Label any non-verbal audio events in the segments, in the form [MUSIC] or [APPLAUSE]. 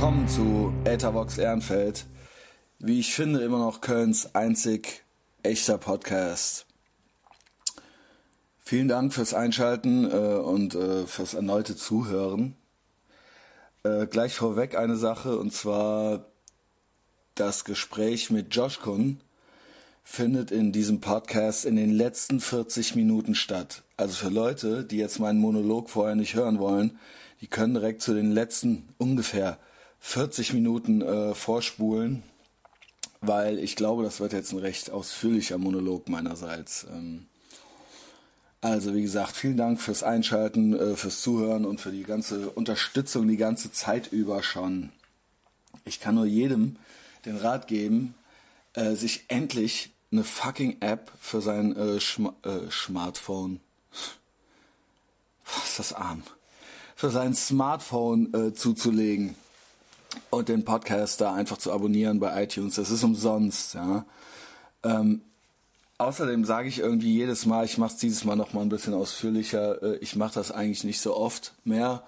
willkommen zu Ethervox Ehrenfeld. Wie ich finde, immer noch Kölns einzig echter Podcast. Vielen Dank fürs Einschalten äh, und äh, fürs erneute Zuhören. Äh, gleich vorweg eine Sache und zwar das Gespräch mit Josh Kun findet in diesem Podcast in den letzten 40 Minuten statt. Also für Leute, die jetzt meinen Monolog vorher nicht hören wollen, die können direkt zu den letzten ungefähr 40 Minuten äh, vorspulen, weil ich glaube, das wird jetzt ein recht ausführlicher Monolog meinerseits. Ähm, also wie gesagt, vielen Dank fürs Einschalten, äh, fürs Zuhören und für die ganze Unterstützung die ganze Zeit über schon. Ich kann nur jedem den Rat geben, äh, sich endlich eine fucking App für sein äh, Schma äh, Smartphone, [LAUGHS] was ist das arm, für sein Smartphone äh, zuzulegen und den Podcast da einfach zu abonnieren bei iTunes. Das ist umsonst. Ja. Ähm, außerdem sage ich irgendwie jedes Mal, ich mache es dieses Mal noch mal ein bisschen ausführlicher. Äh, ich mache das eigentlich nicht so oft mehr.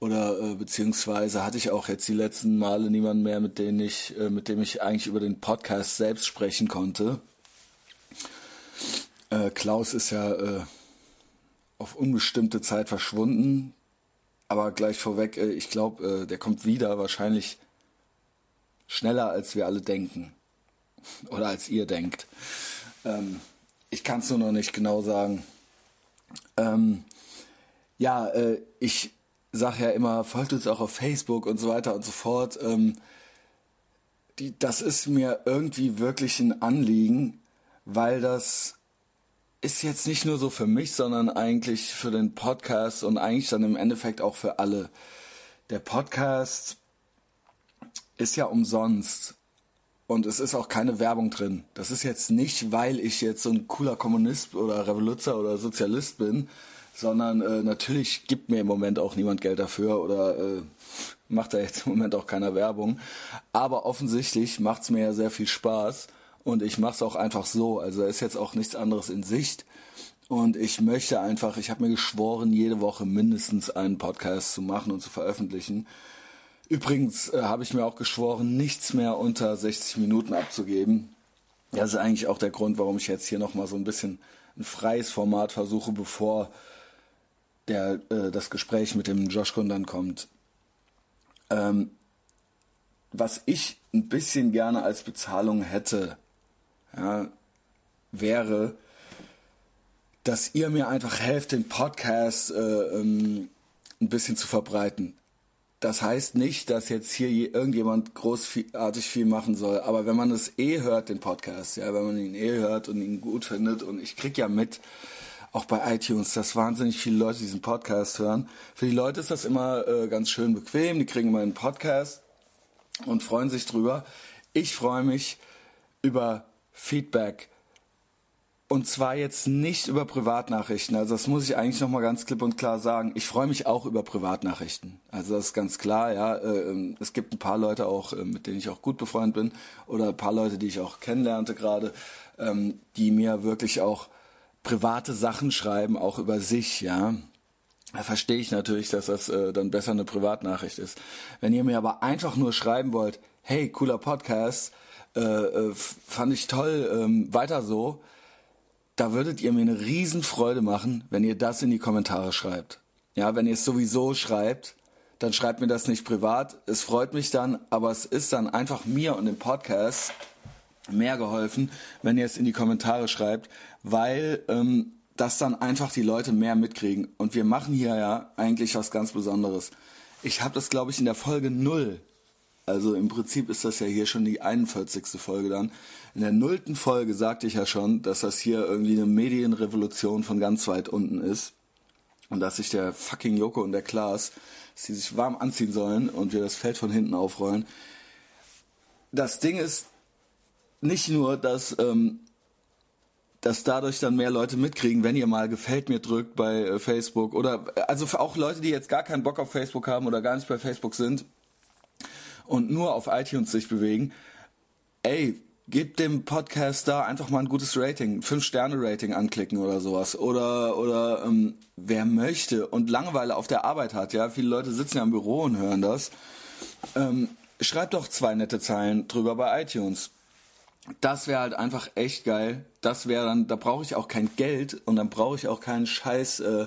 Oder äh, beziehungsweise hatte ich auch jetzt die letzten Male niemanden mehr, mit dem ich, äh, mit dem ich eigentlich über den Podcast selbst sprechen konnte. Äh, Klaus ist ja äh, auf unbestimmte Zeit verschwunden. Aber gleich vorweg, äh, ich glaube, äh, der kommt wieder wahrscheinlich schneller, als wir alle denken. [LAUGHS] Oder als ihr denkt. Ähm, ich kann es nur noch nicht genau sagen. Ähm, ja, äh, ich sage ja immer, folgt uns auch auf Facebook und so weiter und so fort. Ähm, die, das ist mir irgendwie wirklich ein Anliegen, weil das ist jetzt nicht nur so für mich, sondern eigentlich für den Podcast und eigentlich dann im Endeffekt auch für alle. Der Podcast ist ja umsonst und es ist auch keine Werbung drin. Das ist jetzt nicht, weil ich jetzt so ein cooler Kommunist oder Revoluzer oder Sozialist bin, sondern äh, natürlich gibt mir im Moment auch niemand Geld dafür oder äh, macht da jetzt im Moment auch keiner Werbung. Aber offensichtlich macht es mir ja sehr viel Spaß und ich mache es auch einfach so. Also ist jetzt auch nichts anderes in Sicht. Und ich möchte einfach, ich habe mir geschworen, jede Woche mindestens einen Podcast zu machen und zu veröffentlichen. Übrigens äh, habe ich mir auch geschworen, nichts mehr unter 60 Minuten abzugeben. Das ist eigentlich auch der Grund, warum ich jetzt hier nochmal so ein bisschen ein freies Format versuche, bevor der, äh, das Gespräch mit dem Josh Kun dann kommt. Ähm, was ich ein bisschen gerne als Bezahlung hätte, ja, wäre, dass ihr mir einfach helft, den Podcast äh, ähm, ein bisschen zu verbreiten. Das heißt nicht, dass jetzt hier irgendjemand großartig viel machen soll, aber wenn man es eh hört, den Podcast, ja, wenn man ihn eh hört und ihn gut findet und ich krieg ja mit, auch bei iTunes, dass wahnsinnig viele Leute diesen Podcast hören. Für die Leute ist das immer äh, ganz schön bequem, die kriegen immer einen Podcast und freuen sich drüber. Ich freue mich über Feedback. Und zwar jetzt nicht über Privatnachrichten. Also das muss ich eigentlich nochmal ganz klipp und klar sagen. Ich freue mich auch über Privatnachrichten. Also das ist ganz klar, ja. Ähm, es gibt ein paar Leute auch, äh, mit denen ich auch gut befreundet bin. Oder ein paar Leute, die ich auch kennenlernte gerade, ähm, die mir wirklich auch private Sachen schreiben, auch über sich, ja. Da verstehe ich natürlich, dass das äh, dann besser eine Privatnachricht ist. Wenn ihr mir aber einfach nur schreiben wollt, hey, cooler Podcast, äh, äh, fand ich toll, ähm, weiter so, da würdet ihr mir eine Riesenfreude machen, wenn ihr das in die Kommentare schreibt. Ja, wenn ihr es sowieso schreibt, dann schreibt mir das nicht privat. Es freut mich dann, aber es ist dann einfach mir und dem Podcast mehr geholfen, wenn ihr es in die Kommentare schreibt, weil ähm, das dann einfach die Leute mehr mitkriegen. Und wir machen hier ja eigentlich was ganz Besonderes. Ich habe das, glaube ich, in der Folge null also im Prinzip ist das ja hier schon die 41. Folge dann. In der nullten Folge sagte ich ja schon, dass das hier irgendwie eine Medienrevolution von ganz weit unten ist. Und dass sich der fucking Joko und der Klaas, dass die sich warm anziehen sollen und wir das Feld von hinten aufrollen. Das Ding ist nicht nur, dass, ähm, dass dadurch dann mehr Leute mitkriegen, wenn ihr mal gefällt mir drückt bei äh, Facebook oder also für auch Leute, die jetzt gar keinen Bock auf Facebook haben oder gar nicht bei Facebook sind, und nur auf iTunes sich bewegen, ey, gebt dem Podcast da einfach mal ein gutes Rating, 5-Sterne-Rating anklicken oder sowas. Oder, oder ähm, wer möchte und Langeweile auf der Arbeit hat, ja, viele Leute sitzen ja im Büro und hören das. ähm, schreibt doch zwei nette Zeilen drüber bei iTunes. Das wäre halt einfach echt geil. Das wäre dann, da brauche ich auch kein Geld und dann brauche ich auch keinen Scheiß, äh,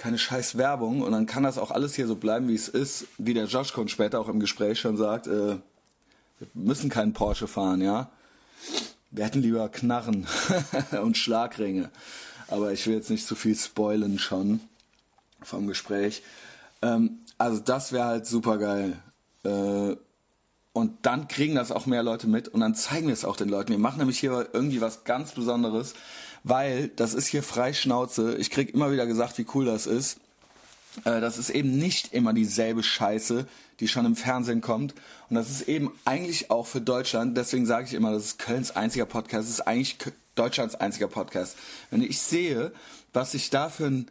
keine scheiß Werbung und dann kann das auch alles hier so bleiben, wie es ist, wie der Josh Con später auch im Gespräch schon sagt, äh, wir müssen keinen Porsche fahren, ja. Wir hätten lieber Knarren [LAUGHS] und Schlagringe. Aber ich will jetzt nicht zu viel spoilen schon vom Gespräch. Ähm, also das wäre halt super geil. Äh, und dann kriegen das auch mehr Leute mit und dann zeigen wir es auch den Leuten. Wir machen nämlich hier irgendwie was ganz Besonderes, weil das ist hier frei Schnauze. Ich krieg immer wieder gesagt, wie cool das ist. Äh, das ist eben nicht immer dieselbe Scheiße, die schon im Fernsehen kommt. Und das ist eben eigentlich auch für Deutschland, deswegen sage ich immer, das ist Kölns einziger Podcast, das ist eigentlich Deutschlands einziger Podcast. Wenn ich sehe, was sich da für ein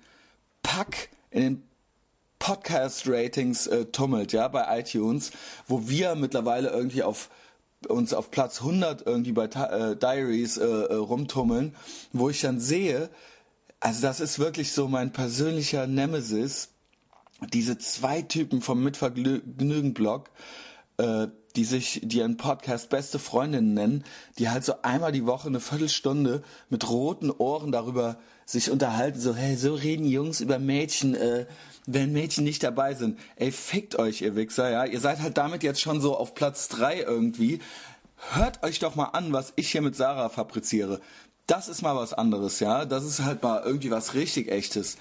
Pack in den Podcast-Ratings äh, tummelt, ja, bei iTunes, wo wir mittlerweile irgendwie auf uns auf Platz 100 irgendwie bei äh, Diaries äh, äh, rumtummeln, wo ich dann sehe, also das ist wirklich so mein persönlicher Nemesis, diese zwei Typen vom Mitvergnügen-Blog, äh, die sich, die ihren Podcast beste Freundinnen nennen, die halt so einmal die Woche eine Viertelstunde mit roten Ohren darüber sich unterhalten, so, hey, so reden Jungs über Mädchen, äh, wenn Mädchen nicht dabei sind. Ey, fickt euch, ihr Wichser, ja. Ihr seid halt damit jetzt schon so auf Platz drei irgendwie. Hört euch doch mal an, was ich hier mit Sarah fabriziere das ist mal was anderes, ja. Das ist halt mal irgendwie was richtig echtes.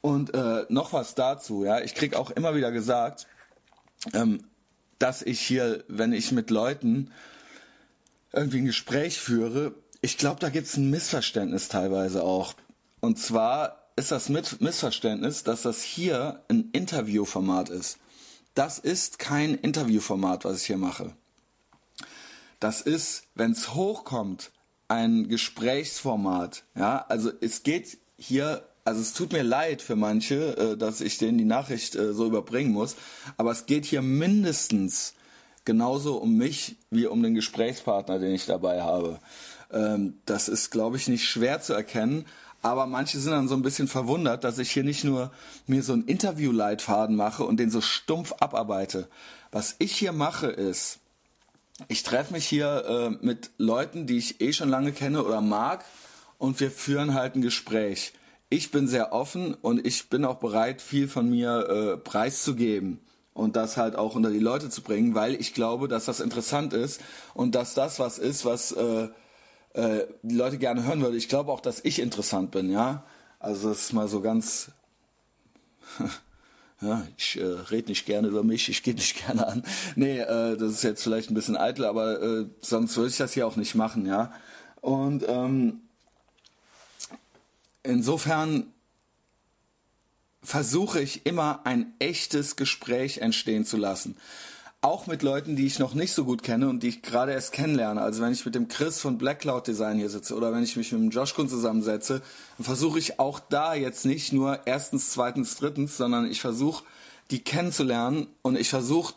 Und äh, noch was dazu, ja. Ich krieg auch immer wieder gesagt, ähm, dass ich hier, wenn ich mit Leuten irgendwie ein Gespräch führe, ich glaube, da gibt's ein Missverständnis teilweise auch. Und zwar ist das Missverständnis, dass das hier ein Interviewformat ist. Das ist kein Interviewformat, was ich hier mache. Das ist, wenn's hochkommt, ein Gesprächsformat. Ja, also es geht hier, also es tut mir leid für manche, äh, dass ich denen die Nachricht äh, so überbringen muss, aber es geht hier mindestens genauso um mich wie um den Gesprächspartner, den ich dabei habe. Ähm, das ist, glaube ich, nicht schwer zu erkennen. Aber manche sind dann so ein bisschen verwundert, dass ich hier nicht nur mir so einen Interviewleitfaden mache und den so stumpf abarbeite. Was ich hier mache ist, ich treffe mich hier äh, mit Leuten, die ich eh schon lange kenne oder mag und wir führen halt ein Gespräch. Ich bin sehr offen und ich bin auch bereit, viel von mir äh, preiszugeben und das halt auch unter die Leute zu bringen, weil ich glaube, dass das interessant ist und dass das was ist, was äh, äh, die Leute gerne hören würde. Ich glaube auch, dass ich interessant bin, ja. Also das ist mal so ganz [LAUGHS] Ja, ich äh, rede nicht gerne über mich, ich gehe nicht [LAUGHS] gerne an. Nee, äh, das ist jetzt vielleicht ein bisschen eitel, aber äh, sonst würde ich das hier auch nicht machen, ja. Und ähm, insofern versuche ich immer ein echtes Gespräch entstehen zu lassen auch mit Leuten, die ich noch nicht so gut kenne und die ich gerade erst kennenlerne. Also wenn ich mit dem Chris von Black Cloud Design hier sitze oder wenn ich mich mit dem Josh Kun zusammensetze, versuche ich auch da jetzt nicht nur erstens, zweitens, drittens, sondern ich versuche, die kennenzulernen und ich versuche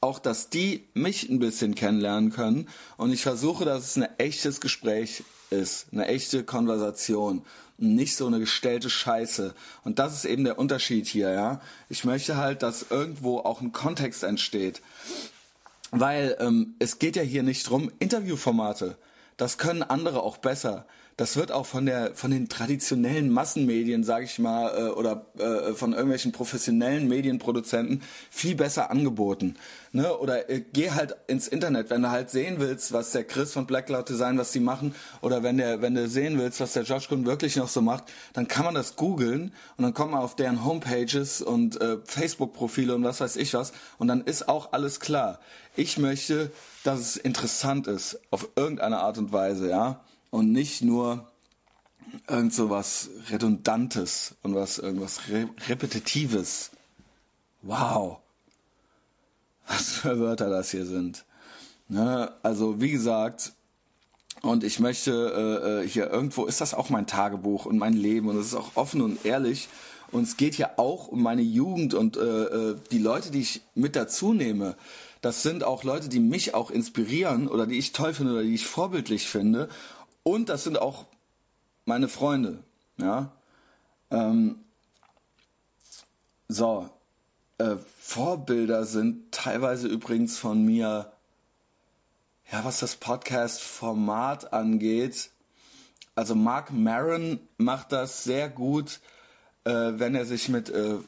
auch, dass die mich ein bisschen kennenlernen können und ich versuche, dass es ein echtes Gespräch ist, eine echte Konversation nicht so eine gestellte Scheiße. Und das ist eben der Unterschied hier, ja. Ich möchte halt, dass irgendwo auch ein Kontext entsteht. Weil ähm, es geht ja hier nicht drum, Interviewformate. Das können andere auch besser das wird auch von der von den traditionellen Massenmedien, sage ich mal, äh, oder äh, von irgendwelchen professionellen Medienproduzenten viel besser angeboten. Ne? Oder äh, geh halt ins Internet, wenn du halt sehen willst, was der Chris von Black Cloud Design, was die machen, oder wenn der, wenn du sehen willst, was der Josh Kuhn wirklich noch so macht, dann kann man das googeln und dann kommt man auf deren Homepages und äh, Facebook-Profile und was weiß ich was und dann ist auch alles klar. Ich möchte, dass es interessant ist, auf irgendeine Art und Weise, ja und nicht nur irgend so was Redundantes und was irgendwas Re Repetitives. Wow. [LAUGHS] Was für Wörter das hier sind. Ne? Also wie gesagt, und ich möchte äh, äh, hier irgendwo, ist das auch mein Tagebuch und mein Leben und es ist auch offen und ehrlich. Und es geht ja auch um meine Jugend und äh, äh, die Leute, die ich mit dazu nehme. Das sind auch Leute, die mich auch inspirieren oder die ich toll finde oder die ich vorbildlich finde. Und das sind auch meine Freunde. Ja. Ähm, so. Äh, Vorbilder sind teilweise übrigens von mir, ja, was das Podcast-Format angeht. Also Mark Maron macht das sehr gut, äh, wenn er sich mit äh,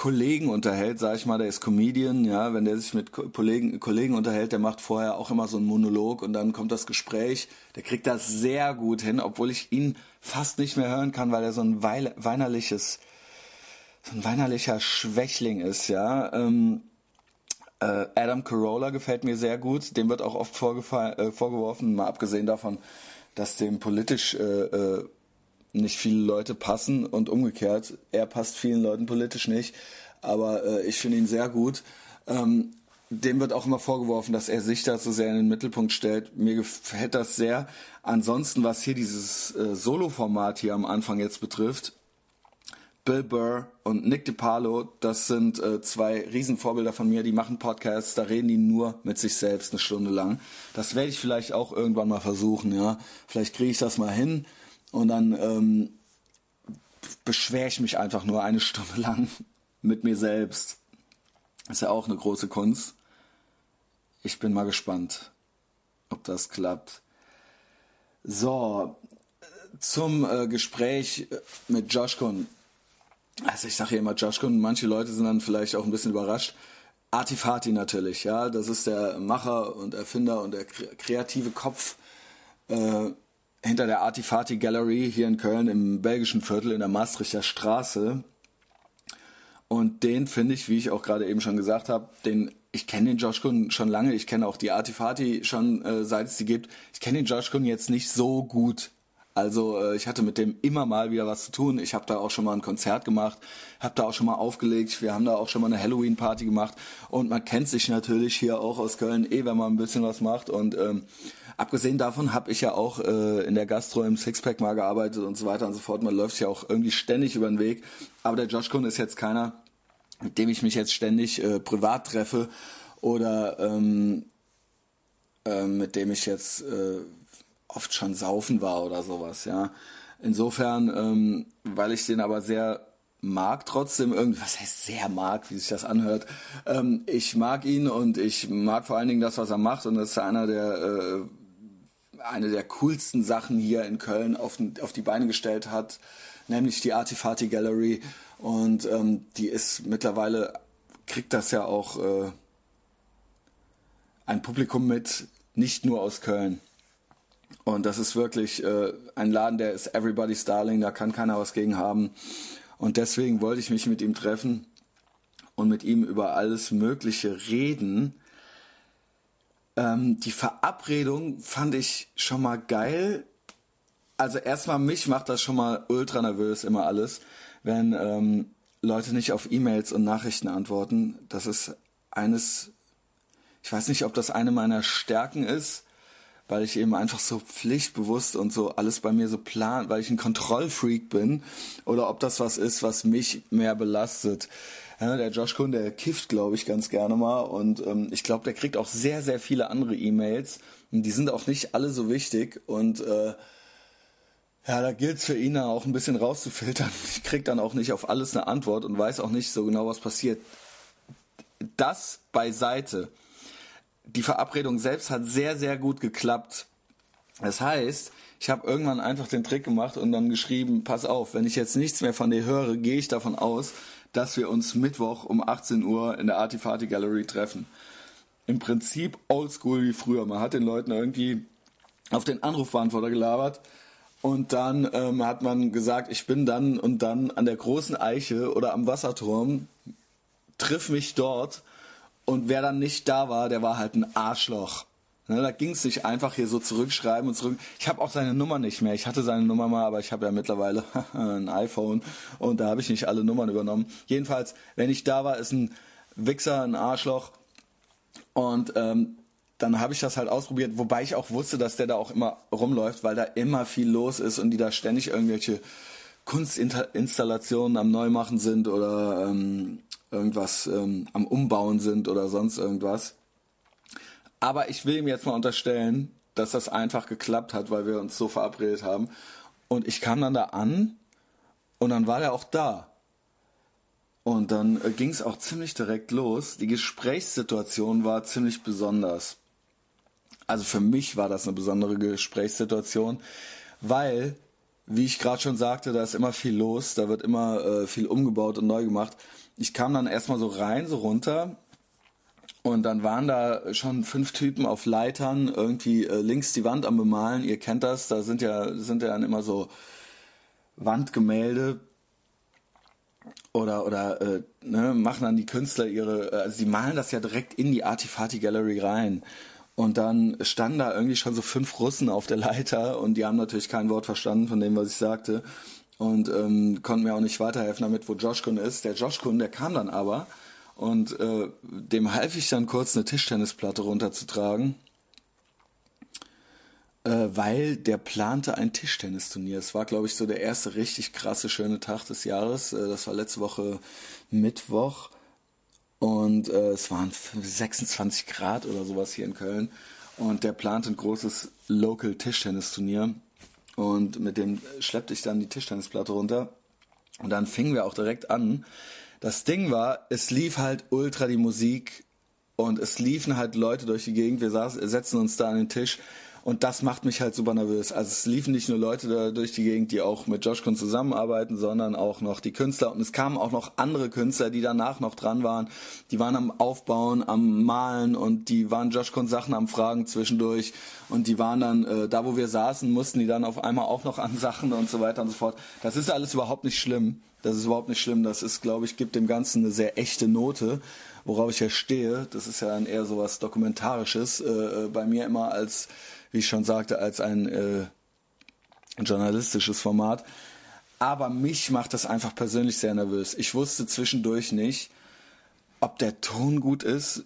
Kollegen unterhält, sag ich mal, der ist Comedian, ja, wenn der sich mit Kollegen, Kollegen unterhält, der macht vorher auch immer so einen Monolog und dann kommt das Gespräch, der kriegt das sehr gut hin, obwohl ich ihn fast nicht mehr hören kann, weil er so ein weinerliches, so ein weinerlicher Schwächling ist, ja. Ähm, äh, Adam Carolla gefällt mir sehr gut, dem wird auch oft äh, vorgeworfen, mal abgesehen davon, dass dem politisch äh, äh, nicht viele Leute passen und umgekehrt. Er passt vielen Leuten politisch nicht, aber äh, ich finde ihn sehr gut. Ähm, dem wird auch immer vorgeworfen, dass er sich da so sehr in den Mittelpunkt stellt. Mir gefällt das sehr. Ansonsten, was hier dieses äh, Solo-Format hier am Anfang jetzt betrifft, Bill Burr und Nick DiPaolo, das sind äh, zwei Riesenvorbilder von mir, die machen Podcasts, da reden die nur mit sich selbst eine Stunde lang. Das werde ich vielleicht auch irgendwann mal versuchen, ja. Vielleicht kriege ich das mal hin. Und dann ähm, beschwere ich mich einfach nur eine Stunde [LAUGHS] lang mit mir selbst. Ist ja auch eine große Kunst. Ich bin mal gespannt, ob das klappt. So, zum äh, Gespräch mit Josh Kuhn. Also ich sage hier immer Josh Kuhn, manche Leute sind dann vielleicht auch ein bisschen überrascht. Artifati natürlich, ja, das ist der Macher und Erfinder und der kreative Kopf äh, hinter der Artifati Gallery hier in Köln im belgischen Viertel in der Maastrichter Straße. Und den finde ich, wie ich auch gerade eben schon gesagt habe, den ich kenne den Josh Kuhn schon lange, ich kenne auch die Artifati schon äh, seit es sie gibt. Ich kenne den Josh Kuhn jetzt nicht so gut. Also äh, ich hatte mit dem immer mal wieder was zu tun. Ich habe da auch schon mal ein Konzert gemacht, habe da auch schon mal aufgelegt. Wir haben da auch schon mal eine Halloween-Party gemacht. Und man kennt sich natürlich hier auch aus Köln eh, wenn man ein bisschen was macht. Und ähm, abgesehen davon habe ich ja auch äh, in der Gastro im Sixpack mal gearbeitet und so weiter und so fort. Man läuft ja auch irgendwie ständig über den Weg. Aber der Josh Kuhn ist jetzt keiner, mit dem ich mich jetzt ständig äh, privat treffe oder ähm, äh, mit dem ich jetzt äh, oft schon saufen war oder sowas, ja. Insofern, ähm, weil ich den aber sehr mag trotzdem irgendwie, was heißt sehr mag, wie sich das anhört. Ähm, ich mag ihn und ich mag vor allen Dingen das, was er macht und das ist einer der äh, eine der coolsten Sachen hier in Köln auf, auf die Beine gestellt hat, nämlich die Artifati Gallery und ähm, die ist mittlerweile kriegt das ja auch äh, ein Publikum mit, nicht nur aus Köln. Und das ist wirklich äh, ein Laden, der ist everybody's darling, da kann keiner was gegen haben. Und deswegen wollte ich mich mit ihm treffen und mit ihm über alles Mögliche reden. Ähm, die Verabredung fand ich schon mal geil. Also erstmal mich macht das schon mal ultra nervös immer alles, wenn ähm, Leute nicht auf E-Mails und Nachrichten antworten. Das ist eines, ich weiß nicht, ob das eine meiner Stärken ist weil ich eben einfach so pflichtbewusst und so alles bei mir so plan, weil ich ein Kontrollfreak bin oder ob das was ist, was mich mehr belastet. Ja, der Josh Kuhn, der kifft, glaube ich, ganz gerne mal und ähm, ich glaube, der kriegt auch sehr, sehr viele andere E-Mails und die sind auch nicht alle so wichtig und äh, ja, da gilt es für ihn auch ein bisschen rauszufiltern. [LAUGHS] Ich krieg dann auch nicht auf alles eine Antwort und weiß auch nicht so genau, was passiert. Das beiseite die Verabredung selbst hat sehr, sehr gut geklappt. Das heißt, ich habe irgendwann einfach den Trick gemacht und dann geschrieben, pass auf, wenn ich jetzt nichts mehr von dir höre, gehe ich davon aus, dass wir uns Mittwoch um 18 Uhr in der Artifati Gallery treffen. Im Prinzip oldschool wie früher. Man hat den Leuten irgendwie auf den Anrufbeantworter gelabert und dann ähm, hat man gesagt, ich bin dann und dann an der großen Eiche oder am Wasserturm, triff mich dort und wer dann nicht da war, der war halt ein Arschloch. Ne, da ging es nicht einfach hier so zurückschreiben und zurück. Ich habe auch seine Nummer nicht mehr. Ich hatte seine Nummer mal, aber ich habe ja mittlerweile [LAUGHS] ein iPhone und da habe ich nicht alle Nummern übernommen. Jedenfalls, wenn ich da war, ist ein Wichser, ein Arschloch. Und ähm, dann habe ich das halt ausprobiert, wobei ich auch wusste, dass der da auch immer rumläuft, weil da immer viel los ist und die da ständig irgendwelche Kunstinstallationen am Neumachen sind oder ähm, irgendwas ähm, am Umbauen sind oder sonst irgendwas. Aber ich will ihm jetzt mal unterstellen, dass das einfach geklappt hat, weil wir uns so verabredet haben. Und ich kam dann da an und dann war er auch da. Und dann äh, ging es auch ziemlich direkt los. Die Gesprächssituation war ziemlich besonders. Also für mich war das eine besondere Gesprächssituation, weil, wie ich gerade schon sagte, da ist immer viel los, da wird immer äh, viel umgebaut und neu gemacht. Ich kam dann erstmal so rein, so runter und dann waren da schon fünf Typen auf Leitern, irgendwie äh, links die Wand am Bemalen. Ihr kennt das, da sind ja, sind ja dann immer so Wandgemälde oder oder äh, ne, machen dann die Künstler ihre, äh, also sie malen das ja direkt in die Artifati Gallery rein. Und dann standen da irgendwie schon so fünf Russen auf der Leiter und die haben natürlich kein Wort verstanden von dem, was ich sagte. Und ähm, konnten mir auch nicht weiterhelfen damit, wo Joshkun ist. Der Joshkun, der kam dann aber und äh, dem half ich dann kurz eine Tischtennisplatte runterzutragen äh, weil der plante ein Tischtennisturnier. Es war, glaube ich, so der erste richtig krasse, schöne Tag des Jahres. Äh, das war letzte Woche Mittwoch und äh, es waren 26 Grad oder sowas hier in Köln. Und der plante ein großes Local Tischtennisturnier. Und mit dem schleppte ich dann die Tischtennisplatte runter. Und dann fingen wir auch direkt an. Das Ding war, es lief halt ultra die Musik und es liefen halt Leute durch die Gegend. Wir saßen, setzen uns da an den Tisch und das macht mich halt super nervös. Also es liefen nicht nur Leute da durch die Gegend, die auch mit Joshkon zusammenarbeiten, sondern auch noch die Künstler. Und es kamen auch noch andere Künstler, die danach noch dran waren. Die waren am Aufbauen, am Malen und die waren Joshkon Sachen am Fragen zwischendurch. Und die waren dann, äh, da wo wir saßen, mussten die dann auf einmal auch noch an Sachen und so weiter und so fort. Das ist alles überhaupt nicht schlimm. Das ist überhaupt nicht schlimm. Das ist, glaube ich, gibt dem Ganzen eine sehr echte Note, worauf ich ja stehe. Das ist ja dann eher so was Dokumentarisches äh, äh bei mir immer als wie ich schon sagte, als ein äh, journalistisches Format. Aber mich macht das einfach persönlich sehr nervös. Ich wusste zwischendurch nicht, ob der Ton gut ist,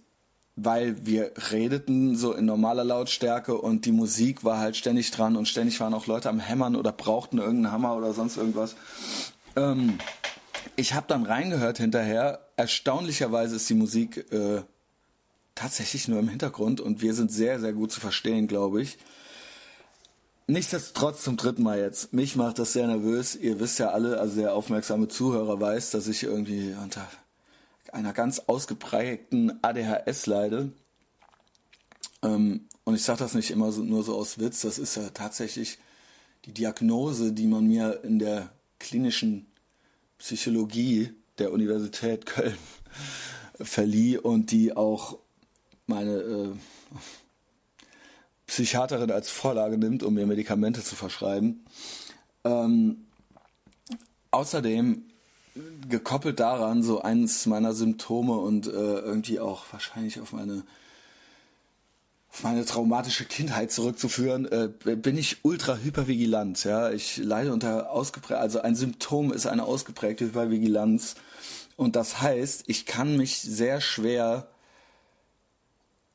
weil wir redeten so in normaler Lautstärke und die Musik war halt ständig dran und ständig waren auch Leute am Hämmern oder brauchten irgendeinen Hammer oder sonst irgendwas. Ähm, ich habe dann reingehört hinterher. Erstaunlicherweise ist die Musik äh, tatsächlich nur im Hintergrund und wir sind sehr, sehr gut zu verstehen, glaube ich. Nichtsdestotrotz zum dritten Mal jetzt. Mich macht das sehr nervös. Ihr wisst ja alle, also der aufmerksame Zuhörer weiß, dass ich irgendwie unter einer ganz ausgeprägten ADHS leide. Ähm, und ich sage das nicht immer so, nur so aus Witz, das ist ja tatsächlich die Diagnose, die man mir in der klinischen Psychologie der Universität Köln [LAUGHS] verlieh und die auch meine äh, Psychiaterin als Vorlage nimmt, um mir Medikamente zu verschreiben. Ähm, außerdem gekoppelt daran so eines meiner Symptome und äh, irgendwie auch wahrscheinlich auf meine meine traumatische Kindheit zurückzuführen, äh, bin ich ultra hypervigilant. Ja, ich leide unter ausgeprägt, also ein Symptom ist eine ausgeprägte Hypervigilanz und das heißt, ich kann mich sehr schwer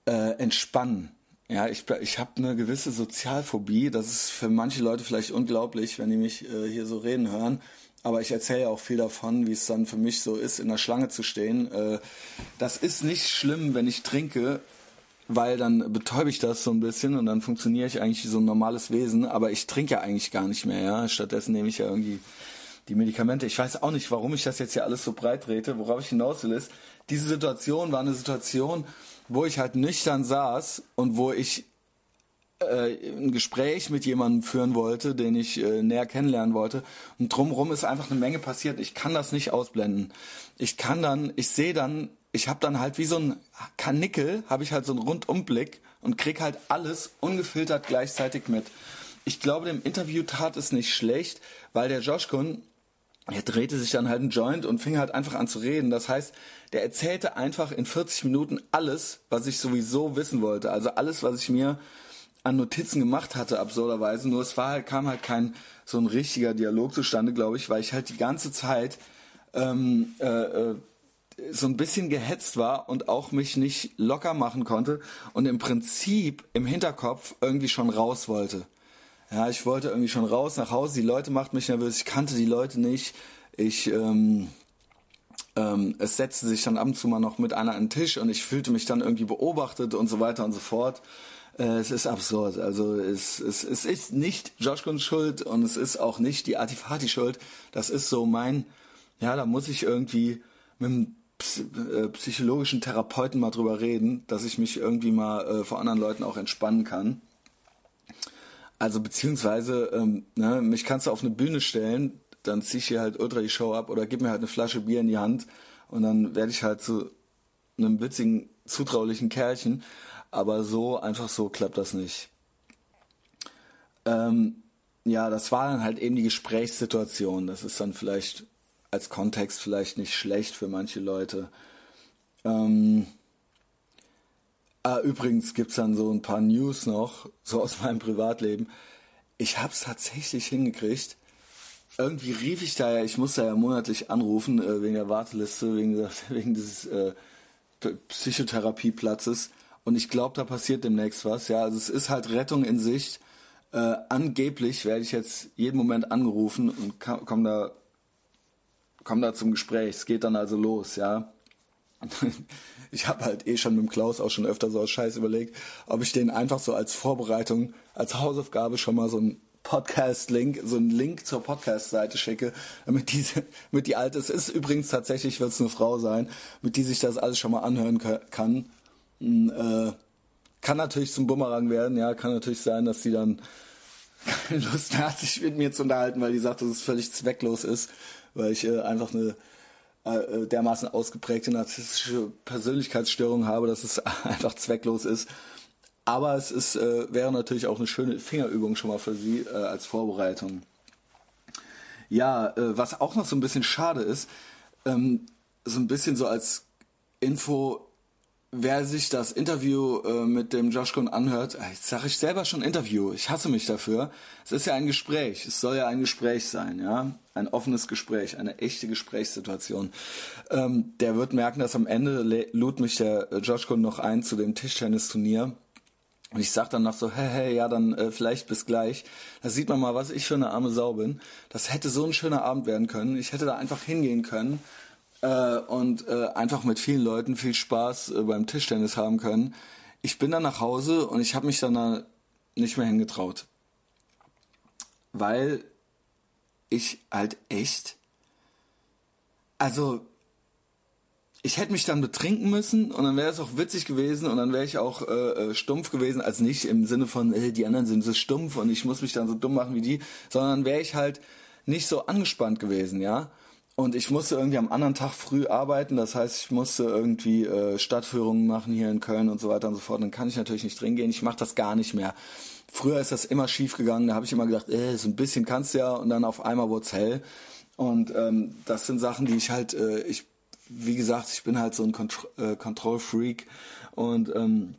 äh, entspannen. Ja, ich, ich habe eine gewisse Sozialphobie. Das ist für manche Leute vielleicht unglaublich, wenn die mich äh, hier so reden hören. Aber ich erzähle ja auch viel davon, wie es dann für mich so ist, in der Schlange zu stehen. Äh, das ist nicht schlimm, wenn ich trinke, weil dann betäube ich das so ein bisschen und dann funktioniere ich eigentlich wie so ein normales Wesen. Aber ich trinke ja eigentlich gar nicht mehr. Ja, stattdessen nehme ich ja irgendwie die Medikamente. Ich weiß auch nicht, warum ich das jetzt hier alles so breit trete. Worauf ich hinaus will ist, diese Situation war eine Situation, wo ich halt nüchtern saß und wo ich äh, ein Gespräch mit jemandem führen wollte, den ich äh, näher kennenlernen wollte. Und drumherum ist einfach eine Menge passiert. Ich kann das nicht ausblenden. Ich kann dann, ich sehe dann, ich habe dann halt wie so ein Kanickel, habe ich halt so einen Rundumblick und krieg halt alles ungefiltert gleichzeitig mit. Ich glaube, dem Interview tat es nicht schlecht, weil der Joshkun er drehte sich dann halt ein Joint und fing halt einfach an zu reden. Das heißt, der erzählte einfach in 40 Minuten alles, was ich sowieso wissen wollte. Also alles, was ich mir an Notizen gemacht hatte, absurderweise. Nur es war halt, kam halt kein so ein richtiger Dialog zustande, glaube ich, weil ich halt die ganze Zeit ähm, äh, äh, so ein bisschen gehetzt war und auch mich nicht locker machen konnte und im Prinzip im Hinterkopf irgendwie schon raus wollte. Ja, ich wollte irgendwie schon raus nach Hause. Die Leute machten mich nervös. Ich kannte die Leute nicht. Ich, ähm, ähm, es setzte sich dann ab und zu mal noch mit einer an den Tisch und ich fühlte mich dann irgendwie beobachtet und so weiter und so fort. Äh, es ist absurd. Also es, es, es ist nicht Josh Guns Schuld und es ist auch nicht die Artifati Schuld. Das ist so mein, ja, da muss ich irgendwie mit einem äh, psychologischen Therapeuten mal drüber reden, dass ich mich irgendwie mal äh, vor anderen Leuten auch entspannen kann. Also beziehungsweise, ähm, ne, mich kannst du auf eine Bühne stellen, dann zieh ich hier halt ultra die Show ab oder gib mir halt eine Flasche Bier in die Hand und dann werde ich halt zu einem witzigen, zutraulichen Kerlchen. Aber so, einfach so klappt das nicht. Ähm, ja, das war dann halt eben die Gesprächssituation. Das ist dann vielleicht als Kontext vielleicht nicht schlecht für manche Leute. Ähm, ah, übrigens gibt's dann so ein paar News noch, so aus meinem Privatleben. Ich hab's tatsächlich hingekriegt. Irgendwie rief ich da ja, ich musste ja monatlich anrufen, äh, wegen der Warteliste, wegen, [LAUGHS] wegen dieses äh, Psychotherapieplatzes. Und ich glaube, da passiert demnächst was. Ja, also es ist halt Rettung in Sicht. Äh, angeblich werde ich jetzt jeden Moment angerufen und komme da, komm da zum Gespräch. Es geht dann also los, ja. [LAUGHS] ich habe halt eh schon mit dem Klaus auch schon öfter so aus Scheiß überlegt, ob ich den einfach so als Vorbereitung, als Hausaufgabe schon mal so ein Podcast-Link, so einen Link zur Podcast-Seite schicke, damit diese, mit die alte, es ist übrigens tatsächlich, wird es eine Frau sein, mit die sich das alles schon mal anhören kann. Hm, äh, kann natürlich zum Bumerang werden, ja, kann natürlich sein, dass sie dann [LAUGHS] keine Lust mehr hat, sich mit mir zu unterhalten, weil die sagt, dass es völlig zwecklos ist, weil ich äh, einfach eine äh, dermaßen ausgeprägte narzisstische Persönlichkeitsstörung habe, dass es [LAUGHS] einfach zwecklos ist. Aber es ist, äh, wäre natürlich auch eine schöne Fingerübung schon mal für Sie äh, als Vorbereitung. Ja, äh, was auch noch so ein bisschen schade ist, ähm, so ein bisschen so als Info, wer sich das Interview äh, mit dem Josh Kuhn anhört, äh, jetzt sage ich selber schon Interview, ich hasse mich dafür. Es ist ja ein Gespräch, es soll ja ein Gespräch sein, ja, ein offenes Gespräch, eine echte Gesprächssituation. Ähm, der wird merken, dass am Ende lud mich der äh, Josh Kuhn noch ein zu dem Tischtennisturnier. Und ich sag dann noch so, hey, hey, ja, dann äh, vielleicht bis gleich. Da sieht man mal, was ich für eine arme Sau bin. Das hätte so ein schöner Abend werden können. Ich hätte da einfach hingehen können äh, und äh, einfach mit vielen Leuten viel Spaß äh, beim Tischtennis haben können. Ich bin dann nach Hause und ich habe mich dann da nicht mehr hingetraut. Weil ich halt echt, also ich hätte mich dann betrinken müssen und dann wäre es auch witzig gewesen und dann wäre ich auch äh, äh, stumpf gewesen, als nicht im Sinne von, äh, die anderen sind so stumpf und ich muss mich dann so dumm machen wie die, sondern wäre ich halt nicht so angespannt gewesen, ja. Und ich musste irgendwie am anderen Tag früh arbeiten, das heißt, ich musste irgendwie äh, Stadtführungen machen hier in Köln und so weiter und so fort. Dann kann ich natürlich nicht drin gehen, ich mache das gar nicht mehr. Früher ist das immer schief gegangen, da habe ich immer gedacht, äh, so ein bisschen kannst du ja und dann auf einmal wurde hell. Und ähm, das sind Sachen, die ich halt, äh, ich, wie gesagt, ich bin halt so ein Contro äh, Control-Freak und ähm,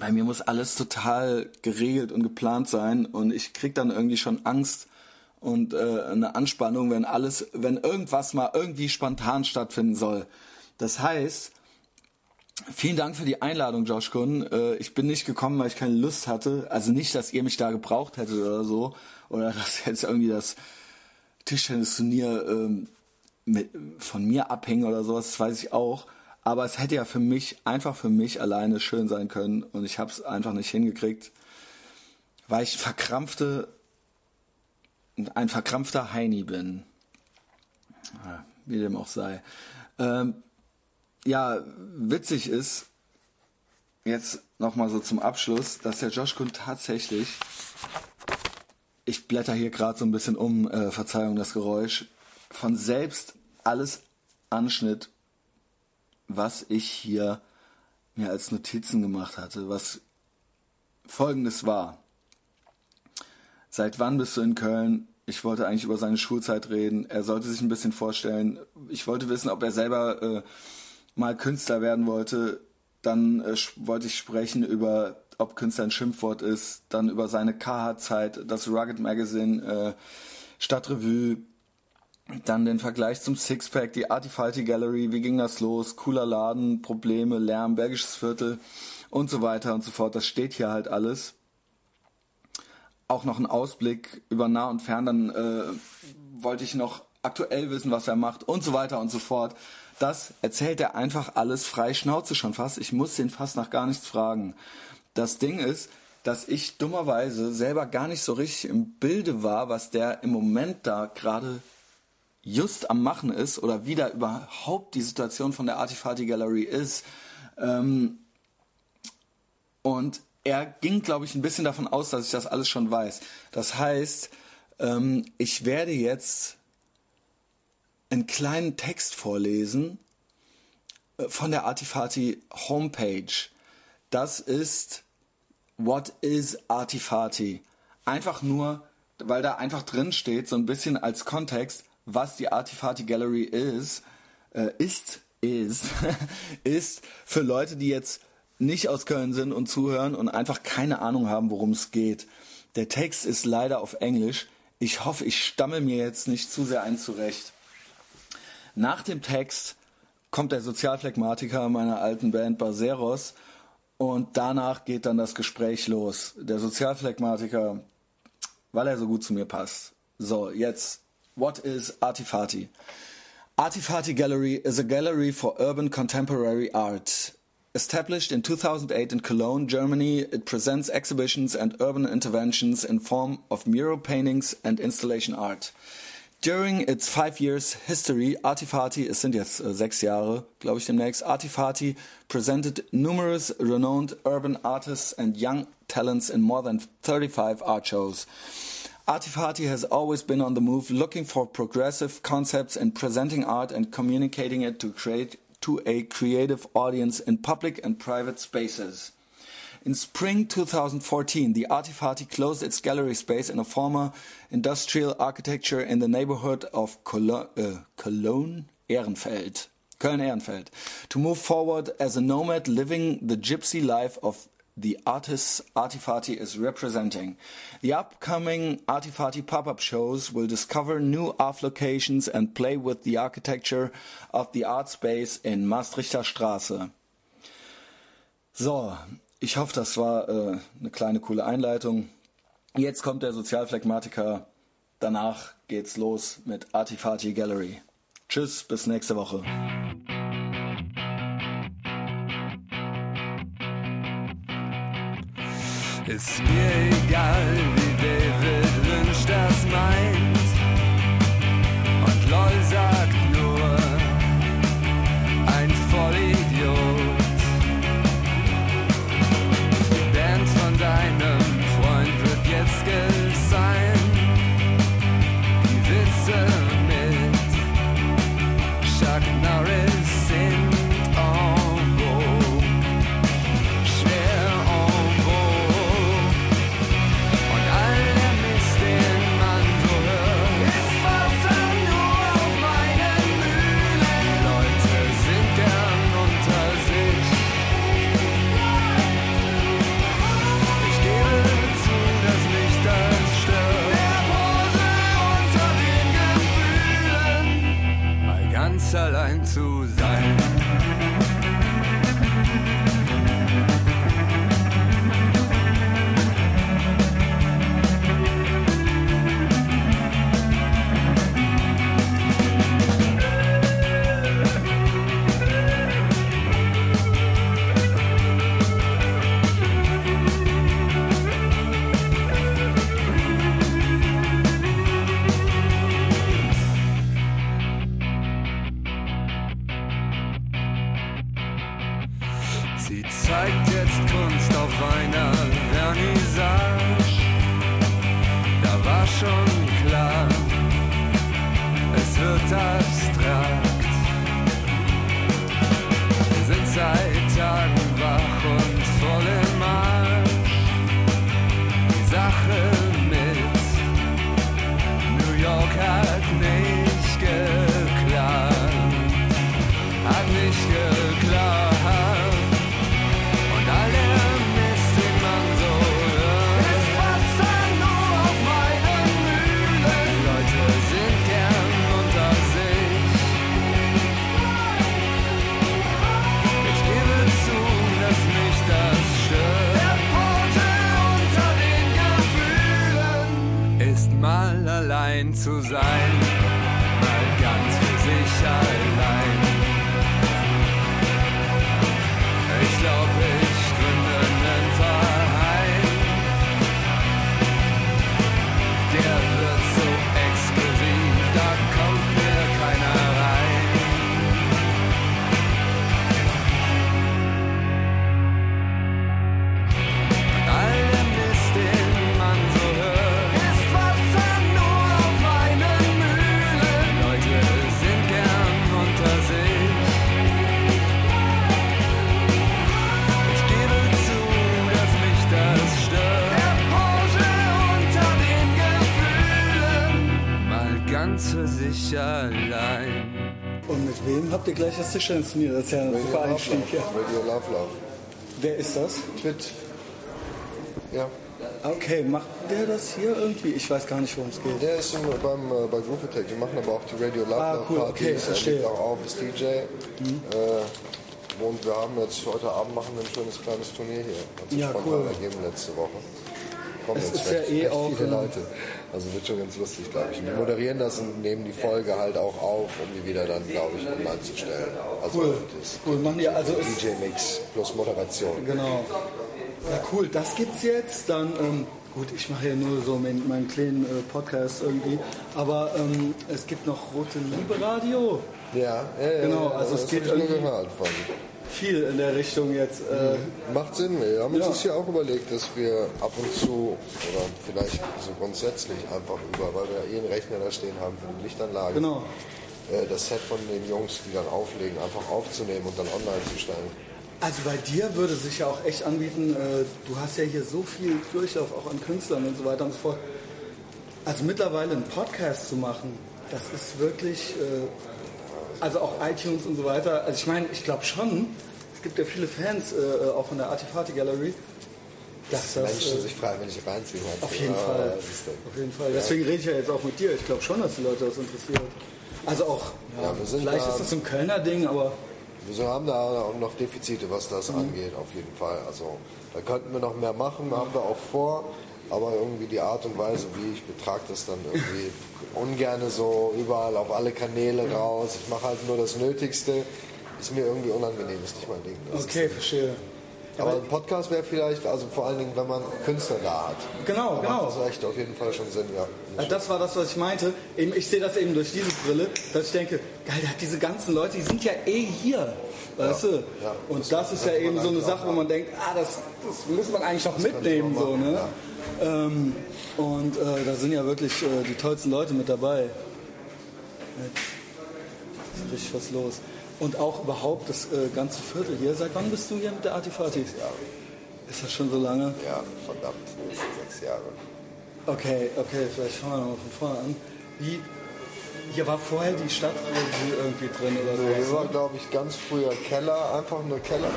bei mir muss alles total geregelt und geplant sein und ich krieg dann irgendwie schon Angst, und äh, eine Anspannung, wenn alles, wenn irgendwas mal irgendwie spontan stattfinden soll. Das heißt, vielen Dank für die Einladung, Josh Kuhn. Äh, ich bin nicht gekommen, weil ich keine Lust hatte. Also nicht, dass ihr mich da gebraucht hättet oder so. Oder [LAUGHS] dass jetzt irgendwie das Tischtennisturnier ähm, von mir abhängen oder sowas, das weiß ich auch. Aber es hätte ja für mich, einfach für mich alleine schön sein können. Und ich habe es einfach nicht hingekriegt, weil ich verkrampfte ein verkrampfter Heini bin. Wie dem auch sei. Ähm, ja, witzig ist, jetzt nochmal so zum Abschluss, dass der Josh Kuhn tatsächlich, ich blätter hier gerade so ein bisschen um, äh, Verzeihung das Geräusch, von selbst alles anschnitt, was ich hier mir als Notizen gemacht hatte, was folgendes war. Seit wann bist du in Köln? Ich wollte eigentlich über seine Schulzeit reden. Er sollte sich ein bisschen vorstellen. Ich wollte wissen, ob er selber äh, mal Künstler werden wollte. Dann äh, wollte ich sprechen über, ob Künstler ein Schimpfwort ist. Dann über seine KH-Zeit, das Rugged Magazine, äh, Stadtrevue. Dann den Vergleich zum Sixpack, die Artifalty Gallery, wie ging das los, cooler Laden, Probleme, Lärm, Bergisches Viertel und so weiter und so fort. Das steht hier halt alles auch noch einen Ausblick über nah und fern, dann äh, wollte ich noch aktuell wissen, was er macht und so weiter und so fort. Das erzählt er einfach alles frei Schnauze schon fast. Ich muss den fast nach gar nichts fragen. Das Ding ist, dass ich dummerweise selber gar nicht so richtig im Bilde war, was der im Moment da gerade just am Machen ist oder wie da überhaupt die Situation von der Artifati Gallery ist. Ähm, und er ging, glaube ich, ein bisschen davon aus, dass ich das alles schon weiß. Das heißt, ähm, ich werde jetzt einen kleinen Text vorlesen äh, von der Artifati Homepage. Das ist What is Artifati? Einfach nur, weil da einfach drin steht, so ein bisschen als Kontext, was die Artifati Gallery ist, äh, ist, ist, [LAUGHS] ist für Leute, die jetzt nicht aus Köln sind und zuhören und einfach keine Ahnung haben, worum es geht. Der Text ist leider auf Englisch. Ich hoffe, ich stammel mir jetzt nicht zu sehr ein zurecht. Nach dem Text kommt der Sozialphlegmatiker meiner alten Band Baseros und danach geht dann das Gespräch los. Der Sozialphlegmatiker, weil er so gut zu mir passt. So, jetzt, what is Artifati? Artifati Gallery is a gallery for urban contemporary art. Established in 2008 in Cologne, Germany, it presents exhibitions and urban interventions in form of mural paintings and installation art. During its five years history, Artifati, es sind jetzt äh, sechs Jahre, glaube ich demnächst, Artifati presented numerous renowned urban artists and young talents in more than 35 art shows. Artifati has always been on the move, looking for progressive concepts and presenting art and communicating it to create to a creative audience in public and private spaces. In spring 2014, the Artifati closed its gallery space in a former industrial architecture in the neighborhood of Cologne, uh, Cologne Ehrenfeld, Köln-Ehrenfeld, to move forward as a nomad living the gypsy life of the artists Artifati is representing. The upcoming Artifati pop-up shows will discover new art locations and play with the architecture of the art space in Maastrichter Straße. So, ich hoffe, das war äh, eine kleine coole Einleitung. Jetzt kommt der Sozialphlegmatiker. Danach geht's los mit Artifati Gallery. Tschüss, bis nächste Woche. Ist mir egal, gleich das Tischtennisturnier? Das ist ja ein Radio super Einstieg. Love. Ja. Radio Love Love. Wer ist das? Twit. Ja, Okay, macht der das hier irgendwie? Ich weiß gar nicht, worum es geht. der ist im, beim, äh, bei Groove Attack. Die machen aber auch die Radio Love Ah, Love cool, Partys. okay, Er verstehe. legt auch auf, ist DJ. Äh, und wir haben jetzt heute Abend machen wir ein schönes kleines Turnier hier. Hat sich Ja, cool. ergeben letzte Woche. Kommen Es jetzt ist ja recht, eh recht auch, viele Leute. Also wird schon ganz lustig, glaube ich. Und die moderieren das und nehmen die Folge halt auch auf, um die wieder dann, glaube ich, online zu stellen. Also Cool. das Cool, machen die also DJ-Mix plus Moderation. Genau. Ja, cool, das gibt's jetzt. Dann, ähm, gut, ich mache ja nur so meinen, meinen kleinen äh, Podcast irgendwie. Aber ähm, es gibt noch Rote Liebe Radio. Ja, ja, ja. Genau, also es das geht ich nur irgendwie- gehört von. Viel in der Richtung jetzt. Äh, Macht Sinn. Wir haben uns Ja. das hier auch überlegt, dass wir ab und zu oder vielleicht so grundsätzlich einfach über, weil wir eh einen Rechner da stehen haben für die Lichtanlage, genau. äh, das Set von den Jungs, die dann auflegen, einfach aufzunehmen und dann online zu stellen. Also bei dir würde sich ja auch echt anbieten, äh, du hast ja hier so viel Durchlauf auch an Künstlern und so weiter und so fort. Also mittlerweile einen Podcast zu machen, das ist wirklich, äh, also auch iTunes und so weiter. Also ich meine, ich glaube schon, es gibt ja viele Fans äh, auch von der Artifati Gallery, dass das Menschen äh, sich freiwillig reinziehen. meinst auf jeden Ja, Fall, ist der- auf jeden Fall. Deswegen rede ich ja jetzt auch mit dir. Ich glaube schon, dass die Leute das interessiert. Also auch, ja, Ja, wir sind vielleicht da- ist das so ein Kölner Ding, aber Wir haben da auch noch Defizite, was das angeht, auf jeden Fall. Also da könnten wir noch mehr machen, haben wir auch vor. Aber irgendwie die Art und Weise, wie ich betrage das dann irgendwie [LAUGHS] ungerne so überall auf alle Kanäle raus. Ich mache halt nur das Nötigste. Ist mir irgendwie unangenehm, ist nicht mein Ding. Das okay, verstehe. aber ein Podcast wäre vielleicht, also vor allen Dingen, wenn man Künstler da hat. Genau, Da genau. Das echt auf jeden Fall schon Sinn, ja. Ja, Das war das, was ich meinte. Eben, ich sehe das eben durch diese Brille, dass ich denke, geil, diese ganzen Leute, die sind ja eh hier. Weißt du? ja. Und das, ist ja eben so eine Sache, wo man denkt, ah, das, das muss man eigentlich noch mitnehmen. So, ne? Ähm, und äh, da sind ja wirklich äh, die tollsten Leute mit dabei. Jetzt ist richtig was los. Und auch überhaupt das äh, ganze Viertel hier. Seit wann bist du hier mit der Artifati? Ist das schon so lange? Ja, verdammt, sechs Jahre. Okay, okay, vielleicht fangen wir nochmal von vorne an. Wie, hier war vorher die Stadtregie irgendwie drin oder Hier so. war, glaube ich, ganz früher Keller, einfach nur Keller.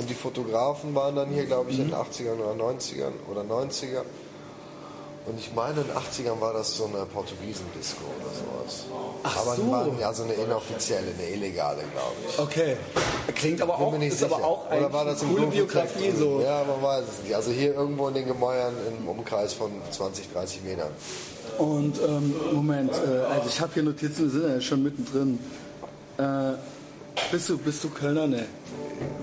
Und die Fotografen waren dann hier, glaube ich, in den 80ern oder 90ern oder 90er. Und ich meine, in den 80ern war das so eine Portugiesendisco oder sowas. Ach aber so. war, ja, so eine inoffizielle, eine illegale, glaube ich. Okay, klingt aber auch, ist sicher. aber auch oder eigentlich war das eine im coole Biografie so. Ja, man weiß es nicht. Also hier irgendwo in den Gemäuern im Umkreis von 20, 30 Metern. Und ähm, Moment, äh, also ich habe hier Notizen, wir sind ja schon mittendrin. Äh, bist du, bist du Kölner? Ne.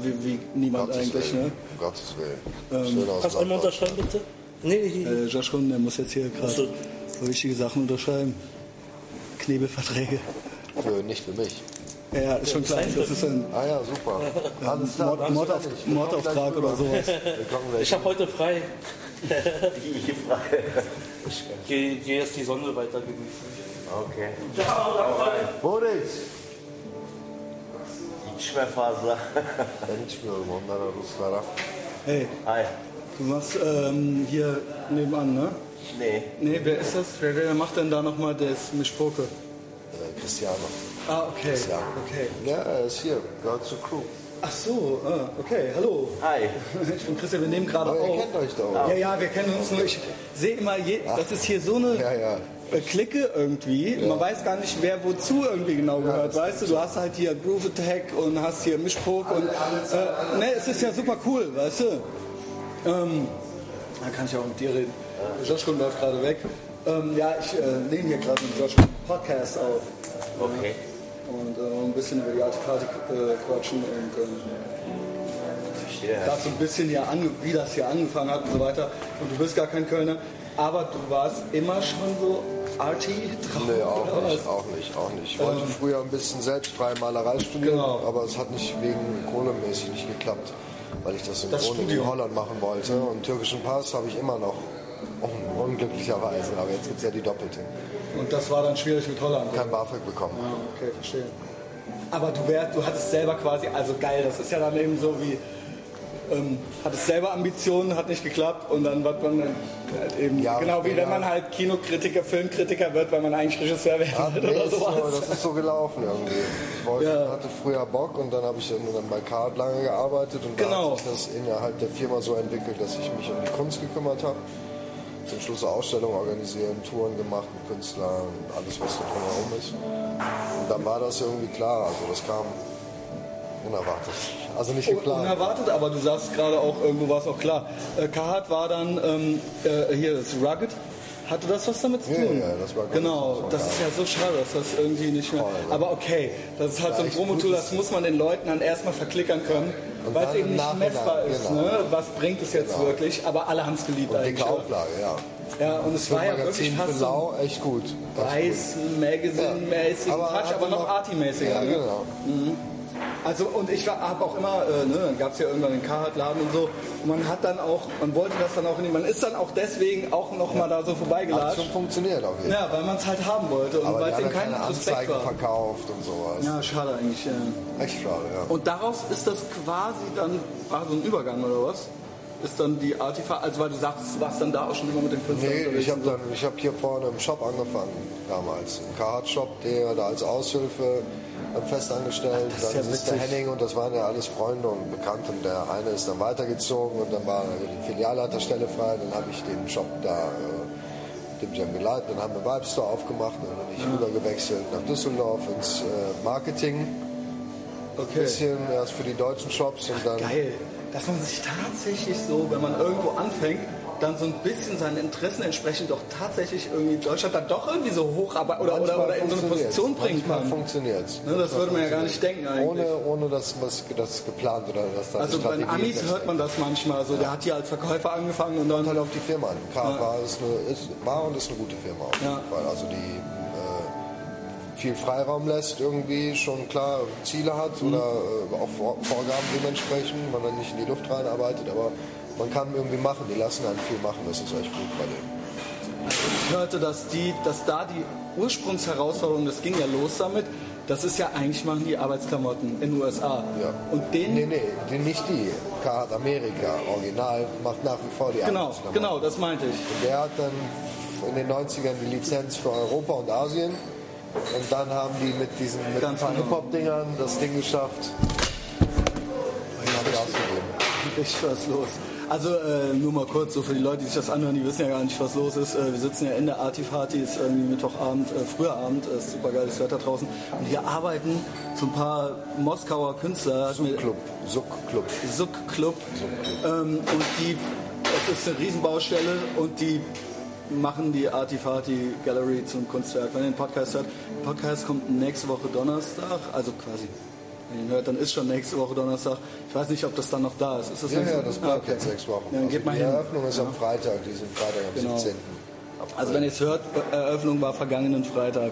Wie, wie niemand Gottes eigentlich, Willen. ne? Um Gottes Willen. Aus Kannst du einmal unterschreiben, bitte? Nee, hier. Äh, Josh Runden, der muss jetzt hier gerade so. wichtige Sachen unterschreiben. Knebelverträge. Für, nicht für mich. Ja, ja, ist schon klar. Das ist ein Ah ja, super. Alles klar. Mord. Wir kommen Mordauftrag oder sowas. Ich habe heute frei. Ich gehe geh jetzt die Sonne weiter genießen. Okay. Boris! İçme fazla. Ben içmiyorum onlara Ruslara. Hey, Hi. du machst ähm, hier nebenan, ne? Nee. Nee, wer ist das? Wer, wer macht denn da nochmal das Mischpoke? Äh, Cristiano. Ah, okay. Ja. okay. Ja, er ist hier. Gehört zur Crew. Ach so, ah, okay, hallo. Hi. [LAUGHS] Ich bin Christian, wir nehmen gerade Aber ihr auf. kennt euch doch. Ja, ja, wir kennen uns nur. Ich sehe immer, je, das ist hier so eine Ja, ja. Äh, Clique irgendwie. Man weiß gar nicht, wer wozu irgendwie genau gehört. weißt du, du hast halt hier Groove Attack und hast hier Mischpoke und äh, ne, es ist ja super cool, weißt du. Ähm, da kann ich auch mit dir reden. Josh läuft gerade weg. Ähm, ja, ich äh, nehme hier gerade mit Josh einen Podcast auf. Okay. Und äh, ein bisschen über die Artefakte äh, quatschen und ähm, Verstehe. so ein bisschen hier ange wie das hier angefangen hat und so weiter. Und du bist gar kein Kölner, aber du warst immer schon so arty drauf. Nee, auch nicht, was? auch nicht, auch nicht. Ich wollte früher ein bisschen selbstfreie Malerei studieren, Genau. aber es hat nicht wegen kohlemäßig nicht geklappt, weil ich das Das synchron in. Holland machen wollte. Und türkischen Pass habe ich immer noch, un unglücklicherweise, aber jetzt gibt es ja die doppelte. Und das war dann schwierig mit Holland. Kein BAföG bekommen. Ah, okay, verstehe. Aber du, wär, du hattest selber quasi, also geil, das ist ja dann eben so wie, ähm, hattest selber Ambitionen, hat nicht geklappt und dann wird man halt eben, Ja, genau wie ja. wenn man halt Kinokritiker, Filmkritiker wird, weil man eigentlich Regisseur werden Ja, will oder ist so, sowas. das ist so gelaufen irgendwie. Ich wollte, Ja. hatte früher Bock und dann habe ich dann bei Card lange gearbeitet und Genau. da hat sich das innerhalb der Firma so entwickelt, dass ich mich um die Kunst gekümmert habe. Zum Schluss Ausstellungen organisieren, Touren gemacht mit Künstlern, alles was da drumherum ist. Und dann war das irgendwie klar, also das kam unerwartet. Also nicht geplant. Unerwartet, aber du sagst gerade auch, irgendwo war es auch klar. Äh, Carhartt war dann, ähm, äh, hier ist Rugged. Hatte das was damit zu Ja, tun? ja, das war Genau, das das ist ja so schade, dass das irgendwie nicht mehr. Voll? Aber okay, das ist halt so ein Promotool, das muss man den Leuten dann erstmal verklickern können, Und weil es eben nicht messbar ist. genau. Ne? Was bringt es jetzt Genau. wirklich? Aber alle haben es geliebt Und eigentlich. dicke Auflage, ja. Ja, und es war ja wirklich fast für so Lau, echt gut. Weiß Magazine-mäßigen Aber Quatsch, hatte aber noch Arty-mäßiger. Ja, ne? genau. Also und ich habe auch immer, äh, ne, dann gab es ja irgendwann den Carhartt-Laden und so. Und man hat dann auch, man wollte das dann auch in die, man ist dann auch deswegen auch noch mal da so Hat vorbeigelatscht. schon funktioniert auf jeden Fall. Ja, weil man es halt haben wollte und weil es eben ja keine Anzeigen war. verkauft und sowas. Ja, schade eigentlich. Ja. Echt schade, ja. Und daraus ist das quasi dann, war so ein Übergang oder was? Ist dann die Artifa, also weil du sagst, du warst dann da auch schon immer mit den Künstlern Nee, ich habe so. dann, ich habe hier vorne im Shop angefangen damals, im Carhartt-Shop, der da als Aushilfe fest angestellt. das ist dann ja ist der witzig. Henning und das waren ja alles Freunde und Bekannte. Und der eine ist dann weitergezogen und dann war die Filialleiterstelle frei. Dann habe ich den Shop da, äh, dem Jam geleitet. Dann haben wir Vibe Store aufgemacht und dann bin ich rübergewechselt nach Düsseldorf ins äh, Marketing. Okay. Bisschen erst für die deutschen Shops und dann Geil, dass man sich tatsächlich so, wenn man irgendwo anfängt, dann so ein bisschen seinen Interessen entsprechend doch tatsächlich irgendwie Deutschland dann doch irgendwie so hoch aber, oder, oder, oder in so eine. Position bringen kann. funktioniert Ne, das würde man ja gar nicht denken eigentlich. Ohne, ohne dass was das geplant oder dass da eine Also bei den Amis hört man das manchmal. So, der hat hier als Verkäufer angefangen und Kommt dann halt auf die Firma an. K war, ist eine, ist, war und ist eine gute Firma auf jeden Ja. Fall. Also die äh, viel Freiraum lässt irgendwie, schon klar Ziele hat oder äh, auch Vor Vorgaben dementsprechend, man dann nicht in die Luft reinarbeitet, aber man kann irgendwie machen, die lassen einen viel machen, das ist echt gut bei denen. ich hörte, dass, die, dass da die Ursprungsherausforderung, das ging ja los damit, das ist ja eigentlich machen die Arbeitsklamotten in den USA. Ja. Und den, Nee, nee, die, nicht die. K Amerika, Original, macht nach wie vor die genau, Arbeitsklamotten. genau, das meinte ich. Und der hat dann in den 90ern die Lizenz für Europa und Asien. Und dann haben die mit diesen mit Ganz genau. Hip-Hop-Dingern das Ding geschafft. Gegeben. Richtig was los. Also äh, nur mal kurz, so für die Leute, die sich das anhören, die wissen ja gar nicht, was los ist. Äh, wir sitzen ja in der Artifati, ist irgendwie Mittwochabend, äh, früher Abend, äh, ist super geiles Wetter draußen. Und hier arbeiten so ein paar Moskauer Künstler. hat mir- Club, Suck-Club. Zuck Club. Ähm, und die, es ist eine Riesenbaustelle und die machen die Artifati Gallery zum Kunstwerk. Wenn ihr den Podcast hört, der Podcast kommt nächste Woche Donnerstag, also quasi. Wenn ihr hört, dann ist schon nächste Woche Donnerstag. Ich weiß nicht, ob das dann noch da ist. ist das Ja, ja, das bleibt Ah, okay. jetzt sechs Wochen. Ja, dann geht also mal die hin. Eröffnung ist am Freitag, diesen Freitag am Genau. 17. April. Also wenn ihr es hört, Eröffnung war vergangenen Freitag.